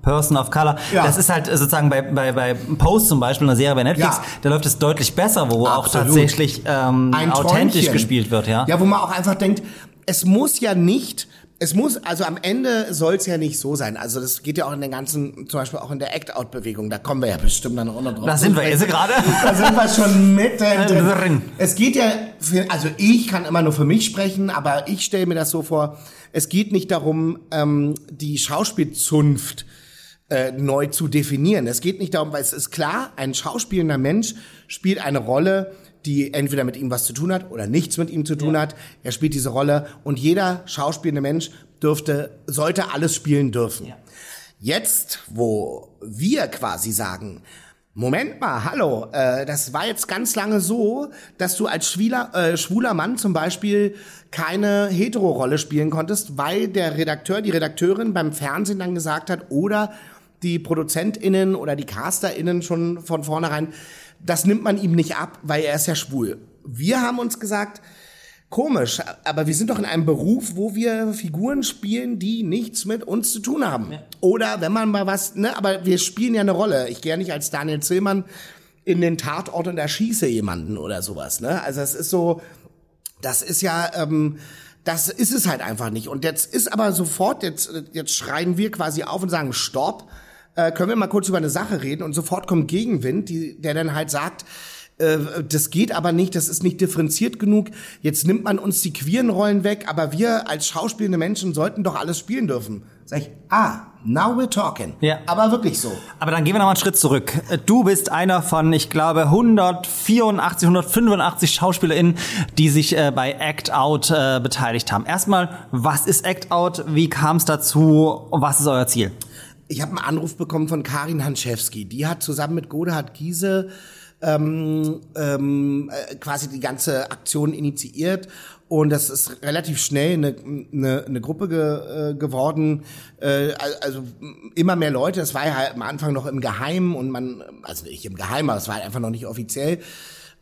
Person of Color. Ja. Das ist halt sozusagen bei, bei, bei Post zum Beispiel, einer Serie bei Netflix, Ja. da läuft es deutlich besser, wo auch Absolut. tatsächlich ähm, authentisch gespielt wird, ja. Ja, wo man auch einfach denkt, es muss ja nicht, es muss, also am Ende soll es ja nicht so sein. Also das geht ja auch in den ganzen, zum Beispiel auch in der Act-Out-Bewegung, da kommen wir ja bestimmt dann auch noch drauf. Da sind wir jetzt gerade. Da sind wir schon mitten Drin. drin. Es geht ja, für, also ich kann immer nur für mich sprechen, aber ich stelle mir das so vor, es geht nicht darum, ähm, die Schauspielzunft äh, neu zu definieren. Es geht nicht darum, weil es ist klar, ein schauspielender Mensch spielt eine Rolle, die entweder mit ihm was zu tun hat oder nichts mit ihm zu tun hat. Er spielt diese Rolle und jeder schauspielende Mensch dürfte, sollte alles spielen dürfen. Jetzt, wo wir quasi sagen, Moment mal, hallo, äh, das war jetzt ganz lange so, dass du als schwuler, äh, schwuler Mann zum Beispiel keine Hetero-Rolle spielen konntest, weil der Redakteur, die Redakteurin beim Fernsehen dann gesagt hat oder die ProduzentInnen oder die CasterInnen schon von vornherein, das nimmt man ihm nicht ab, weil er ist ja schwul. Wir haben uns gesagt, Komisch, aber wir sind doch in einem Beruf, wo wir Figuren spielen, die nichts mit uns zu tun haben. Oder wenn man mal was, ne, aber wir spielen ja eine Rolle. Ich gehe ja nicht als Daniel Zillmann in den Tatort und erschieße jemanden oder sowas, ne? Also es ist so, das ist ja, ähm, Das ist es halt einfach nicht. Und jetzt ist aber sofort, jetzt, jetzt schreien wir quasi auf und sagen, stopp, äh, können wir mal kurz über eine Sache reden und sofort kommt Gegenwind, die, der dann halt sagt, äh, das geht aber nicht, das ist nicht differenziert genug. Jetzt nimmt man uns die queeren Rollen weg, aber wir als schauspielende Menschen sollten doch alles spielen dürfen. Sag ich, ah, now we're talking. Ja. Aber wirklich so. Aber dann gehen wir noch mal einen Schritt zurück. Du bist einer von, ich glaube, 184, 185 SchauspielerInnen, die sich äh, bei Act Out äh, beteiligt haben. Erstmal, was ist Act Out? Wie kam es dazu? Was ist euer Ziel? Ich habe einen Anruf bekommen von Karin Hanschewski. Die hat zusammen mit Godehard Giese ähm, ähm, äh, quasi die ganze Aktion initiiert und das ist relativ schnell eine, eine, eine Gruppe ge, äh, geworden, äh, also immer mehr Leute. Das war ja halt am Anfang noch im Geheimen und man, also nicht im Geheimen, aber es war halt einfach noch nicht offiziell.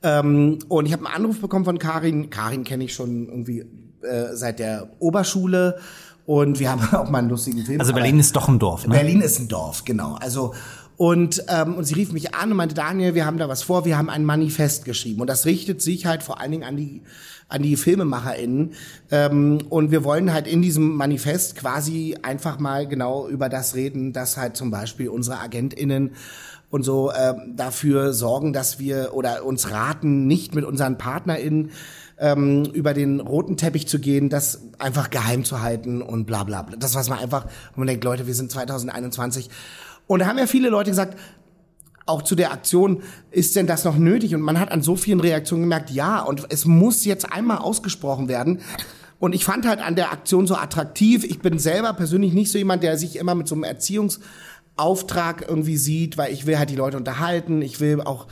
Ähm, und ich habe einen Anruf bekommen von Karin. Karin kenne ich schon irgendwie äh, seit der Oberschule. Und wir haben [LAUGHS] auch mal einen lustigen Film. Also Berlin ist doch ein Dorf, ne? Berlin ist ein Dorf, genau. Also und, ähm, und sie rief mich an und meinte, Daniel, wir haben da was vor, wir haben ein Manifest geschrieben. Und das richtet sich halt vor allen Dingen an die, an die FilmemacherInnen. Ähm, und wir wollen halt in diesem Manifest quasi einfach mal genau über das reden, dass halt zum Beispiel unsere AgentInnen und so äh, dafür sorgen, dass wir oder uns raten, nicht mit unseren PartnerInnen ähm, über den roten Teppich zu gehen, das einfach geheim zu halten und bla bla bla. Das, was man einfach, wo man denkt, Leute, wir sind 2021 und da haben ja viele Leute gesagt, auch zu der Aktion, ist denn das noch nötig? Und man hat an so vielen Reaktionen gemerkt, ja, und es muss jetzt einmal ausgesprochen werden. Und ich fand halt an der Aktion so attraktiv. Ich bin selber persönlich nicht so jemand, der sich immer mit so einem Erziehungsauftrag irgendwie sieht, weil ich will halt die Leute unterhalten. Ich will auch,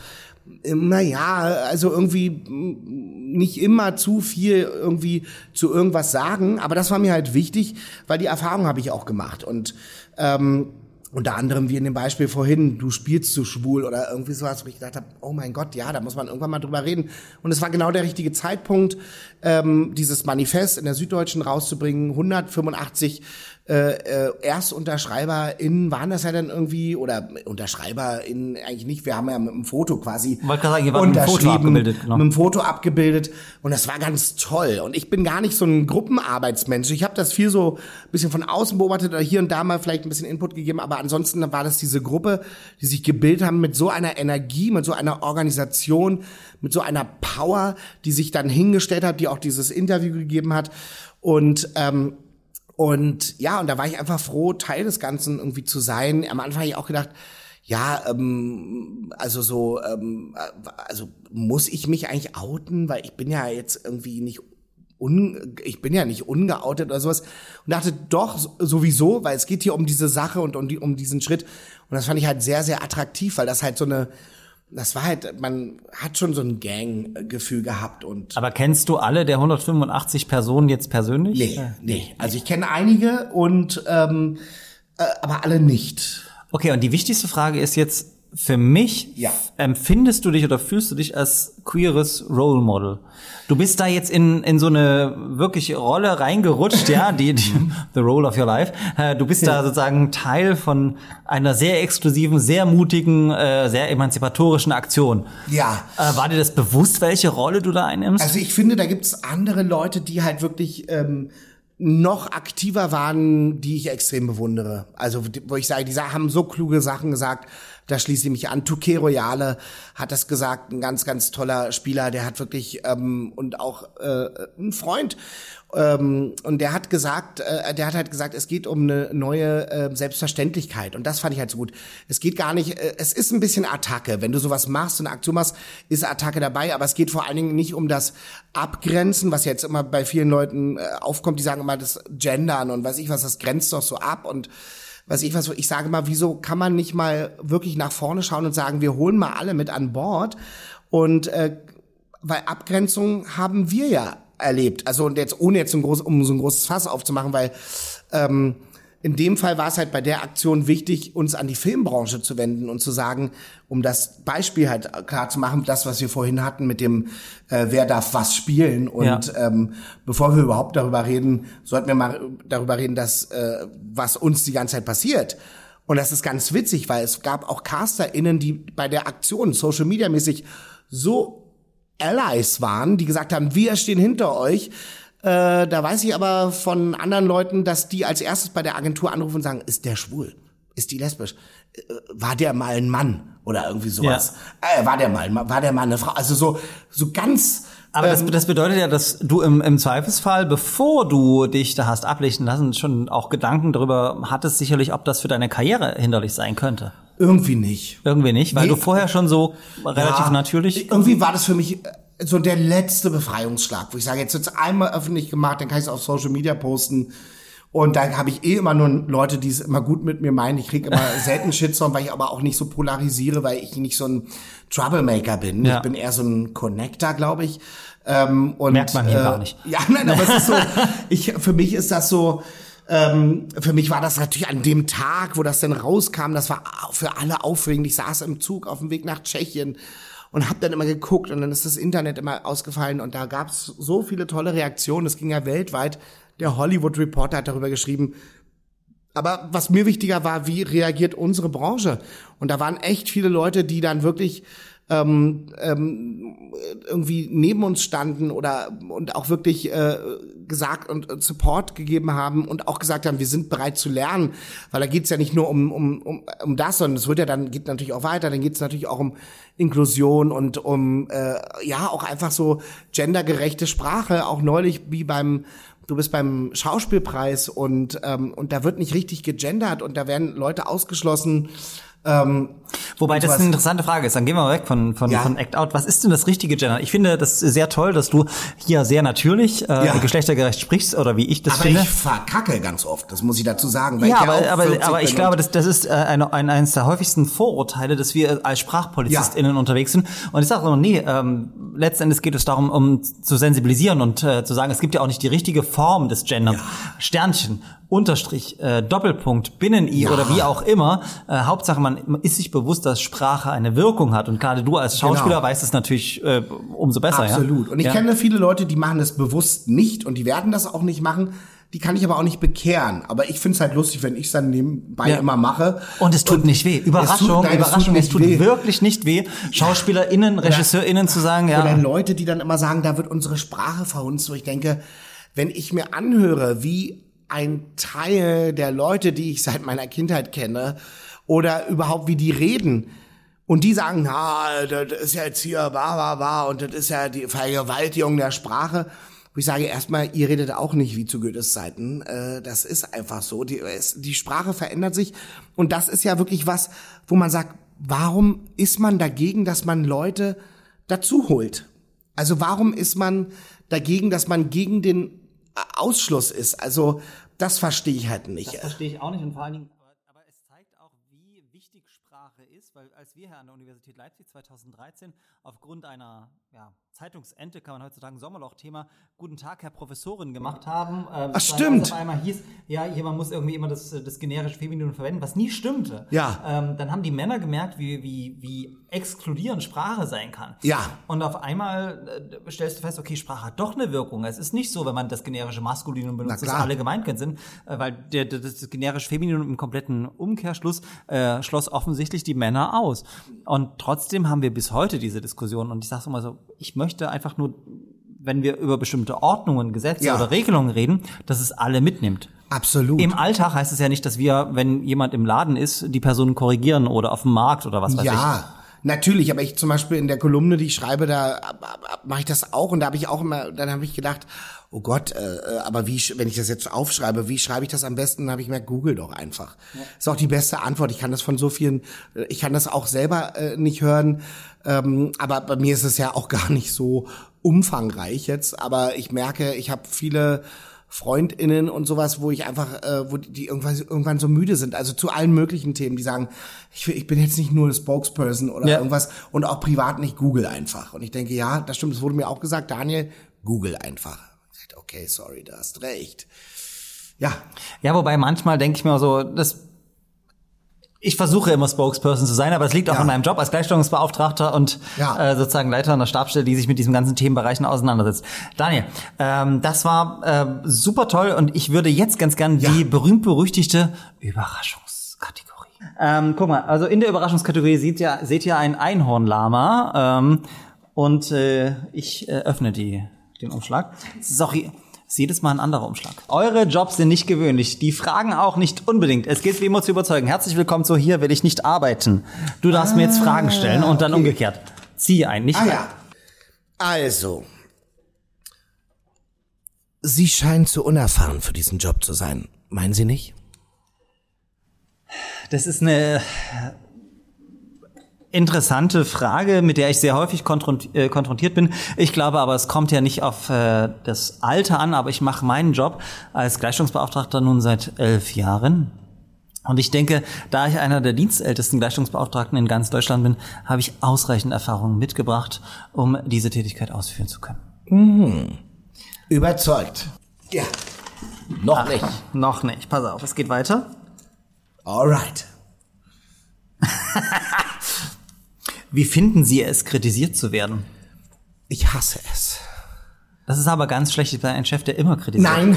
naja, also irgendwie nicht immer zu viel irgendwie zu irgendwas sagen. Aber das war mir halt wichtig, weil die Erfahrung habe ich auch gemacht. Und ähm, unter anderem wie in dem Beispiel vorhin, du spielst zu schwul oder irgendwie sowas, wo ich gedacht habe, oh mein Gott, ja, da muss man irgendwann mal drüber reden. Und es war genau der richtige Zeitpunkt, ähm, dieses Manifest in der Süddeutschen rauszubringen. 185 äh, äh, ErstunterschreiberInnen waren das ja dann irgendwie, oder UnterschreiberInnen eigentlich nicht, wir haben ja mit einem Foto quasi sagen, wart mit einem Foto unterschrieben, genau. mit einem Foto abgebildet und das war ganz toll. Und ich bin gar nicht so ein Gruppenarbeitsmensch. Ich habe das viel so ein bisschen von außen beobachtet oder hier und da mal vielleicht ein bisschen Input gegeben, aber ansonsten war das diese Gruppe, die sich gebildet haben mit so einer Energie, mit so einer Organisation, mit so einer Power, die sich dann hingestellt hat, die auch dieses Interview gegeben hat. Und ähm, und ja, und da war ich einfach froh, Teil des Ganzen irgendwie zu sein. Am Anfang habe ich auch gedacht, ja, ähm, also so, ähm, also muss ich mich eigentlich outen, weil ich bin ja jetzt irgendwie nicht un, ich bin ja nicht ungeoutet oder sowas. Und dachte doch sowieso, weil es geht hier um diese Sache und um, die, um diesen Schritt. Und das fand ich halt sehr sehr attraktiv, weil das halt so eine das war halt, man hat schon so ein Gang-Gefühl gehabt und Aber kennst du alle der 185 Personen jetzt persönlich? nee, nee. Also ich kenne einige und ähm, äh, aber alle nicht. Okay, und die wichtigste Frage ist jetzt für mich, Ja. empfindest du dich oder fühlst du dich als queeres Role Model? Du bist da jetzt in, in so eine wirkliche Rolle reingerutscht, ja, die, die [LAUGHS] the role of your life. Äh, Du bist da sozusagen Teil von einer sehr exklusiven, sehr mutigen, äh, sehr emanzipatorischen Aktion. Ja. Äh, War dir das bewusst, welche Rolle du da einnimmst? Also ich finde, da gibt's andere Leute, die halt wirklich ähm, noch aktiver waren, die ich extrem bewundere. Also wo ich sage, die haben so kluge Sachen gesagt, da schließe ich mich an. Touquet Royale hat das gesagt, ein ganz, ganz toller Spieler, der hat wirklich ähm, und auch äh, ein Freund ähm, und der hat gesagt, äh, der hat halt gesagt, es geht um eine neue äh, Selbstverständlichkeit und das fand ich halt so gut. Es geht gar nicht, äh, es ist ein bisschen Attacke. Wenn du sowas machst, so eine Aktion machst, ist Attacke dabei, aber es geht vor allen Dingen nicht um das Abgrenzen, was jetzt immer bei vielen Leuten äh, aufkommt, die sagen immer das Gendern und weiß ich was, das grenzt doch so ab und weiß ich was, ich sage mal, wieso kann man nicht mal wirklich nach vorne schauen und sagen, wir holen mal alle mit an Bord und äh, weil Abgrenzung haben wir ja erlebt. Also und jetzt ohne jetzt ein groß, um so ein großes Fass aufzumachen, weil ähm, in dem Fall war es halt bei der Aktion wichtig, uns an die Filmbranche zu wenden und zu sagen, um das Beispiel halt klar zu machen, das, was wir vorhin hatten mit dem, äh, wer darf was spielen. Und Ja. ähm, bevor wir überhaupt darüber reden, sollten wir mal darüber reden, dass äh, was uns die ganze Zeit passiert. Und das ist ganz witzig, weil es gab auch CasterInnen, die bei der Aktion Social Media mäßig so Allies waren, die gesagt haben, wir stehen hinter euch. Äh, da weiß ich aber von anderen Leuten, dass die als erstes bei der Agentur anrufen und sagen, ist der schwul? Ist die lesbisch? Äh, war der mal ein Mann? Oder irgendwie sowas. Äh, war der mal, war der mal eine Frau? Also so, so ganz, Aber das, das bedeutet ja, dass du im, im Zweifelsfall, bevor du dich da hast ablichten lassen, schon auch Gedanken darüber hattest, sicherlich, ob das für deine Karriere hinderlich sein könnte. irgendwie nicht. Irgendwie nicht, weil Nee. du vorher schon so relativ Ja, natürlich. Irgendwie war das für mich äh, so der letzte Befreiungsschlag, wo ich sage, jetzt wird's einmal öffentlich gemacht, dann kann ich es auf Social Media posten. Und da habe ich eh immer nur Leute, die es immer gut mit mir meinen. Ich kriege immer [LAUGHS] selten Shitstorm, weil ich aber auch nicht so polarisiere, weil ich nicht so ein Troublemaker bin. Ja. Ich bin eher so ein Connector, glaube ich. Ähm, und, Merkt man hier gar nicht. [LAUGHS] Ja, nein, aber es ist so, [LAUGHS] ich, für mich ist das so, ähm, für mich war das natürlich an dem Tag, wo das denn rauskam, das war für alle aufregend. Ich saß im Zug auf dem Weg nach Tschechien und habe dann immer geguckt und dann ist das Internet immer ausgefallen und da gab es so viele tolle Reaktionen. Das ging ja weltweit. Der Hollywood Reporter hat darüber geschrieben. Aber was mir wichtiger war, wie reagiert unsere Branche? Und da waren echt viele Leute, die dann wirklich ähm, ähm, irgendwie neben uns standen oder und auch wirklich äh, gesagt und und Support gegeben haben und auch gesagt haben, wir sind bereit zu lernen, weil da geht's ja nicht nur um, um, um, um das, sondern es wird ja dann geht natürlich auch weiter, dann geht's natürlich auch um Inklusion und um äh, ja auch einfach so gendergerechte Sprache, auch neulich wie beim Du bist beim Schauspielpreis und ähm, und da wird nicht richtig gegendert und da werden Leute ausgeschlossen. Ähm, Wobei das eine interessante Frage ist. Dann gehen wir mal weg von, von, Ja. von Act Out. Was ist denn das richtige Gender? Ich finde das sehr toll, dass du hier sehr natürlich äh, Ja. geschlechtergerecht sprichst oder wie ich das aber finde. ich verkacke ganz oft, das muss ich dazu sagen. Weil ja, ich aber, auch aber, 40 aber ich glaube, das, das ist äh, ein, ein, eines der häufigsten Vorurteile, dass wir als SprachpolizistInnen unterwegs sind. Und ich sage immer, nee, ähm, letzten Endes geht es darum, um zu sensibilisieren und äh, zu sagen, es gibt ja auch nicht die richtige Form des Genders. Sternchen, Unterstrich, äh, Doppelpunkt, Binnen-I Ja. oder wie auch immer. Äh, Hauptsache, man ist sich bewusst, dass Sprache eine Wirkung hat. Und gerade du als Schauspieler Genau. weißt es natürlich äh, umso besser. Absolut. Ja? Und ich ja. kenne viele Leute, die machen das bewusst nicht und die werden das auch nicht machen. Die kann ich aber auch nicht bekehren. Aber ich finde es halt lustig, wenn ich es dann nebenbei Ja. immer mache. Und es tut nicht weh. Überraschung, nein, es tut Überraschung, es nicht tut, weh. wirklich nicht weh. SchauspielerInnen, RegisseurInnen zu sagen, ja. Oder Leute, die dann immer sagen, da wird unsere Sprache verhunzt, wo ich denke, wenn ich mir anhöre, wie ein Teil der Leute, die ich seit meiner Kindheit kenne, oder überhaupt wie die reden, und die sagen, na, das ist ja jetzt hier, wa, wa, wa, und das ist ja die Vergewaltigung der Sprache. Wo ich sage, erstmal, ihr redet auch nicht wie zu Goethes Zeiten. Äh, das ist einfach so. Die, die Sprache verändert sich. Und das ist ja wirklich was, wo man sagt, warum ist man dagegen, dass man Leute dazu holt? Also warum ist man dagegen, dass man gegen den Ausschluss ist? Also das verstehe ich halt nicht. Das verstehe ich auch nicht und vor allen Dingen, aber, aber es zeigt auch, wie wichtig Sprache ist, weil als wir hier an der Universität Leipzig 2013 aufgrund einer ja, Zeitungsente, kann man heutzutage Sommerloch-Thema, Guten Tag, Herr Professorin gemacht haben. Ähm, Ach, stimmt. Auf einmal hieß, ja, jemand muss irgendwie immer das, das generische Femininum verwenden, was nie stimmte. Ja. Ähm, dann haben die Männer gemerkt, wie, wie, wie exkludierend Sprache sein kann. Ja. Und auf einmal äh, stellst du fest, okay, Sprache hat doch eine Wirkung. Es ist nicht so, wenn man das generische Maskulinum benutzt, dass alle gemeint sind, äh, weil der, das generische Femininum im kompletten Umkehrschluss äh, schloss offensichtlich die Männer aus. Und trotzdem haben wir bis heute diese Diskussion. Und ich sage immer so, ich möchte einfach nur, wenn wir über bestimmte Ordnungen, Gesetze Ja. oder Regelungen reden, dass es alle mitnimmt. Absolut. Im Alltag heißt es ja nicht, dass wir, wenn jemand im Laden ist, die Person korrigieren oder auf dem Markt oder was weiß ich. Ja, natürlich, aber ich zum Beispiel in der Kolumne, die ich schreibe, da mache ich das auch und da habe ich auch immer, dann habe ich gedacht, oh Gott, äh, aber wie, wenn ich das jetzt aufschreibe, wie schreibe ich das am besten? Dann habe ich mir Google doch einfach. Ist auch die beste Antwort. Ich kann das von so vielen, äh, ich kann das auch selber äh, nicht hören, ähm, aber bei mir ist es ja auch [LAUGHS] gar nicht so umfangreich jetzt, aber ich merke, ich habe viele FreundInnen und sowas, wo ich einfach, äh, wo die- irgendwann, irgendwann so müde sind. Also zu allen möglichen Themen, die sagen, ich, ich bin jetzt nicht nur Spokesperson oder Ja. irgendwas und auch privat nicht Google einfach. Und ich denke, ja, das stimmt, es wurde mir auch gesagt, Daniel, Google einfach. Ich dachte, okay, sorry, du hast recht. Ja, Ja, wobei manchmal denke ich mir so, das ich versuche immer Spokesperson zu sein, aber es liegt auch Ja. an meinem Job als Gleichstellungsbeauftragter und Ja. äh, sozusagen Leiter einer Stabsstelle, die sich mit diesen ganzen Themenbereichen auseinandersetzt. Daniel, ähm, das war äh, super toll und ich würde jetzt ganz gern Ja. die berühmt-berüchtigte Überraschungskategorie. Ähm, guck mal, also in der Überraschungskategorie seht ihr, seht ihr ein Einhornlama ähm, und äh, ich äh, öffne die, den Umschlag. Es ist jedes Mal ein anderer Umschlag. Eure Jobs sind nicht gewöhnlich. Die fragen auch nicht unbedingt. Es geht wie immer zu überzeugen. Herzlich willkommen zu Hier will ich nicht arbeiten. Du darfst mir jetzt Fragen stellen und dann umgekehrt. Ziehe ein, nicht Ah ja. Also. Sie scheinen zu unerfahren für diesen Job zu sein. Meinen Sie nicht? Das ist eine interessante Frage, mit der ich sehr häufig äh, konfrontiert bin. Ich glaube aber, es kommt ja nicht auf äh, das Alter an, aber ich mache meinen Job als Gleichstellungsbeauftragter nun seit elf Jahren. Und ich denke, da ich einer der dienstältesten Gleichstellungsbeauftragten in ganz Deutschland bin, habe ich ausreichend Erfahrung mitgebracht, um diese Tätigkeit ausführen zu können. Überzeugt. Ja. Noch nicht. Noch nicht. Pass auf, es geht weiter. Alright. [LAUGHS] Wie finden Sie es, kritisiert zu werden? Ich hasse es. Das ist aber ganz schlecht bei einem Chef, der immer kritisiert. Nein,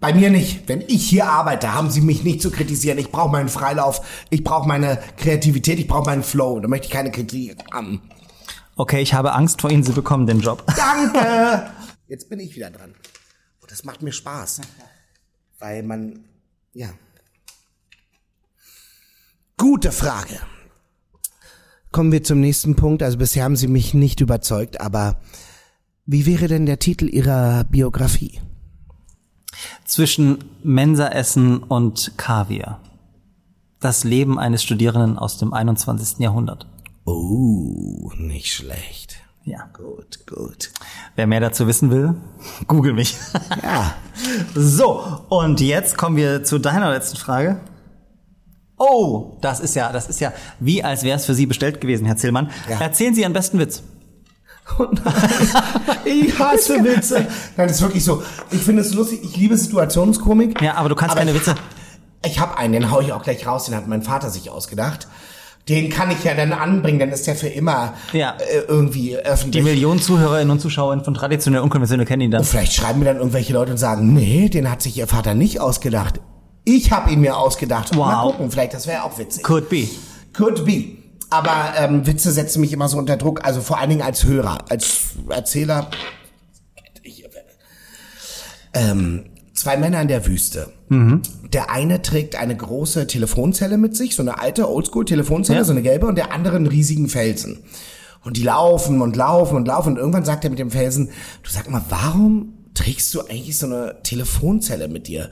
bei mir nicht. Wenn ich hier arbeite, haben Sie mich nicht zu kritisieren. Ich brauche meinen Freilauf, ich brauche meine Kreativität, ich brauche meinen Flow. Da möchte ich keine Kritik haben. Okay, ich habe Angst vor Ihnen, Sie bekommen den Job. [LAUGHS] Danke! Jetzt bin ich wieder dran. Und das macht mir Spaß. Weil man, ja. Gute Frage. Kommen wir zum nächsten Punkt. Also bisher haben Sie mich nicht überzeugt, aber wie wäre denn der Titel Ihrer Biografie? Zwischen Mensaessen und Kaviar. Das Leben eines Studierenden aus dem 21. Jahrhundert. Oh, nicht schlecht. Ja. Gut, gut. Wer mehr dazu wissen will, [LAUGHS] google mich. Ja. So, und jetzt kommen wir zu deiner letzten Frage. Oh, das ist ja, das ist ja wie als wäre es für Sie bestellt gewesen, Herr Zillmann. Ja. Erzählen Sie Ihren besten Witz. Ich hasse Witze. Nein, das ist wirklich so. Ich finde es lustig. Ich liebe Situationskomik. Ja, aber du kannst keine ich, Witze. Ich habe einen, den hau ich auch gleich raus. Den hat mein Vater sich ausgedacht. Den kann ich ja dann anbringen, dann ist der für immer Ja. äh, irgendwie Die öffentlich. Millionen Zuhörerinnen und Zuschauer von traditionell und unkonventionell kennen ihn dann. Und vielleicht schreiben mir dann irgendwelche Leute und sagen, nee, den hat sich ihr Vater nicht ausgedacht. Ich habe ihn mir ausgedacht. Mal Wow. gucken, vielleicht das wäre auch witzig. Could be. Could be. Aber ähm, Witze setzen mich immer so unter Druck, also vor allen Dingen als Hörer, als Erzähler. Ähm, zwei Männer in der Wüste. Der eine trägt eine große Telefonzelle mit sich, so eine alte Oldschool-Telefonzelle, Ja. so eine gelbe, und der andere einen riesigen Felsen. Und die laufen und laufen und laufen. Und irgendwann sagt er mit dem Felsen, du sag mal, warum trägst du eigentlich so eine Telefonzelle mit dir?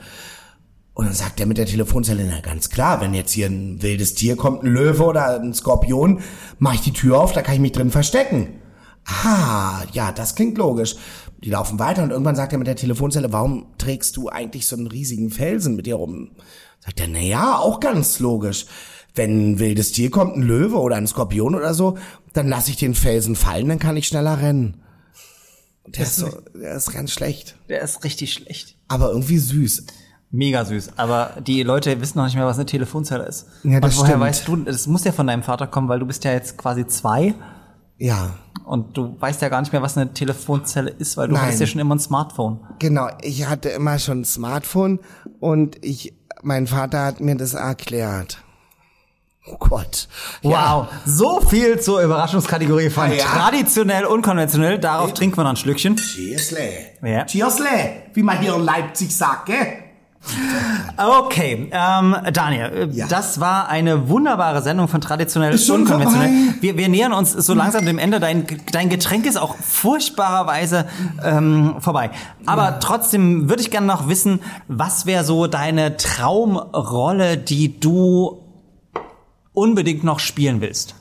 Und dann sagt er mit der Telefonzelle, na ganz klar, wenn jetzt hier ein wildes Tier kommt, ein Löwe oder ein Skorpion, mache ich die Tür auf, da kann ich mich drin verstecken. Ah, ja, das klingt logisch. Die laufen weiter und irgendwann sagt er mit der Telefonzelle, warum trägst du eigentlich so einen riesigen Felsen mit dir rum? Sagt er, na ja, auch ganz logisch. Wenn ein wildes Tier kommt, ein Löwe oder ein Skorpion oder so, dann lasse ich den Felsen fallen, dann kann ich schneller rennen. Und Der ist, so, der ist ganz schlecht, Der ist richtig schlecht. aber irgendwie süß. Mega süß. Aber die Leute wissen noch nicht mehr, was eine Telefonzelle ist. Ja, das und woher stimmt. weißt du, das muss ja von deinem Vater kommen, weil du bist ja jetzt quasi zwei Ja, und du weißt ja gar nicht mehr, was eine Telefonzelle ist, weil du Nein. hattest ja schon immer ein Smartphone. Genau, ich hatte immer schon ein Smartphone und ich, mein Vater hat mir das erklärt. Oh Gott. Wow, so viel zur Überraschungskategorie von Ja. traditionell, unkonventionell. Darauf trinken wir noch ein Schlückchen. Cheersle. Ja. Cheersle, wie man hier in Leipzig sagt, gell? Okay, ähm, Daniel, äh, Ja. das war eine wunderbare Sendung von traditionell Ist schon unkonventionell. vorbei. Wir, wir nähern uns so langsam dem Ende. Dein, dein Getränk ist auch furchtbarerweise ähm, vorbei. Aber trotzdem würde ich gerne noch wissen, was wäre so deine Traumrolle, die du unbedingt noch spielen willst?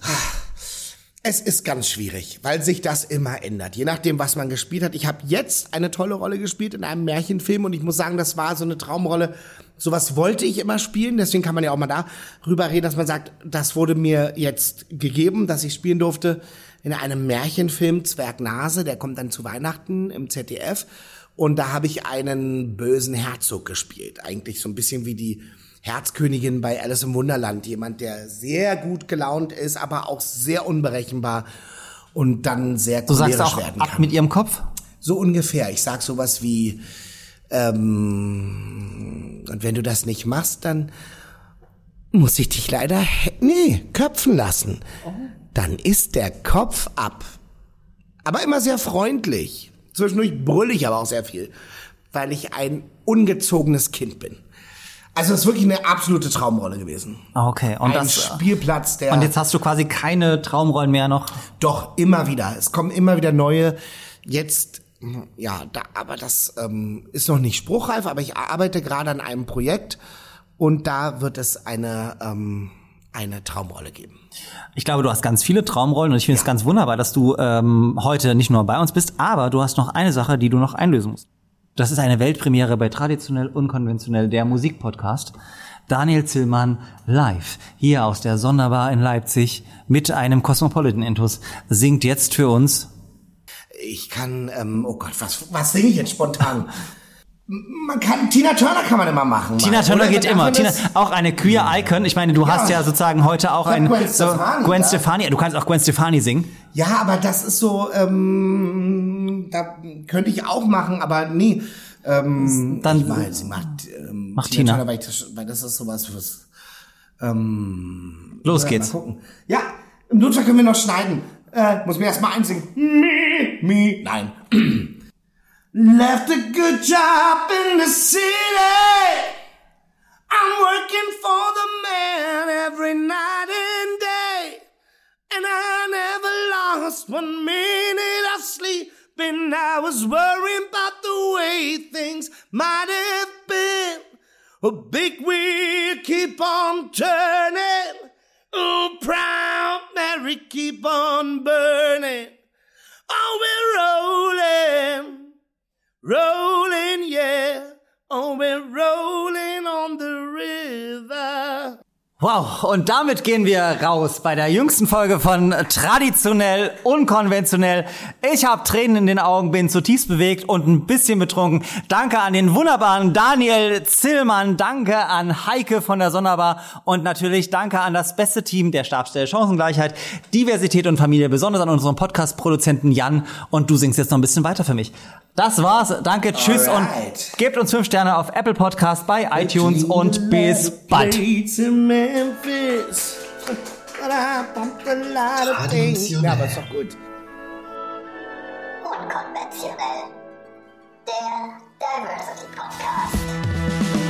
Es ist ganz schwierig, weil sich das immer ändert. Je nachdem, was man gespielt hat. Ich habe jetzt eine tolle Rolle gespielt in einem Märchenfilm und ich muss sagen, das war so eine Traumrolle. Sowas wollte ich immer spielen, deswegen kann man ja auch mal darüber reden, dass man sagt, das wurde mir jetzt gegeben, dass ich spielen durfte in einem Märchenfilm Zwergnase, der kommt dann zu Weihnachten im ZDF und da habe ich einen bösen Herzog gespielt, eigentlich so ein bisschen wie die Herzkönigin bei Alice im Wunderland. Jemand, der sehr gut gelaunt ist, aber auch sehr unberechenbar und dann sehr Du sagst cholerisch auch werden ab kann. mit ihrem Kopf? So ungefähr. Ich sag sowas wie, ähm, und wenn du das nicht machst, dann muss ich dich leider, nee, köpfen lassen. Dann ist der Kopf ab. Aber immer sehr freundlich. Zwischendurch brüll ich aber auch sehr viel. weil ich ein ungezogenes Kind bin. Also es ist wirklich eine absolute Traumrolle gewesen. Ah, Okay, und ein das Spielplatz, der und jetzt hast du quasi keine Traumrollen mehr noch. doch immer wieder. Es kommen immer wieder neue. Jetzt ja, da, aber das ähm, ist noch nicht spruchreif. Aber ich arbeite gerade an einem Projekt und da wird es eine ähm, eine Traumrolle geben. Ich glaube, du hast ganz viele Traumrollen und ich finde es ganz wunderbar, dass du ähm, heute nicht nur bei uns bist, aber du hast noch eine Sache, die du noch einlösen musst. Das ist eine Weltpremiere bei Traditionell Unkonventionell, der Musikpodcast. Daniel Zillmann live hier aus der Sonderbar in Leipzig mit einem Cosmopolitan-Intus singt jetzt für uns Ich kann, ähm, oh Gott, was was singe ich jetzt spontan? Man kann Tina Turner kann man immer machen. Tina Turner oder? geht immer. Tina, auch eine Queer Icon. Ich meine, du hast ja sozusagen heute auch ein Gwen so, Stefani, Gwen ja. Stefani. Du kannst auch Gwen Stefani singen. Ja, aber das ist so, ähm, da könnte ich auch machen, aber nee. Ähm, Dann- ich meine, sie macht, ähm, Macht Tina. Turner, weil, das, weil das ist sowas fürs. Ähm, Los ja, geht's. Mal gucken. Ja, im Notfall können wir noch schneiden. Äh, muss mir erst mal einsingen. Me, me, nein. [CLEARS THROAT] Left a good job in the city. I'm working for the man every night and day. And I lost one minute of sleep. And I was worrying about the way things might have been. A big wheel keep on turning. Oh, proud Mary keep on burning. Oh, we're rolling. Rolling, yeah. Oh, we're rolling on the river. Wow, und damit gehen wir raus bei der jüngsten Folge von Traditionell Unkonventionell. Ich habe Tränen in den Augen, bin zutiefst bewegt und ein bisschen betrunken. Danke an den wunderbaren Daniel Zillmann, danke an Heike von der Sonderbar und natürlich danke an das beste Team der Stabstelle Chancengleichheit, Diversität und Familie, besonders an unseren Podcast-Produzenten Jan und du singst jetzt noch ein bisschen weiter für mich. Das war's, danke, tschüss Alright. und gebt uns fünf Sterne auf Apple Podcast, bei iTunes und bis bald. Memphis. But I bumped a lot of things. Ja, aber ist doch gut. Unkonventionell. Der Diversity Podcast.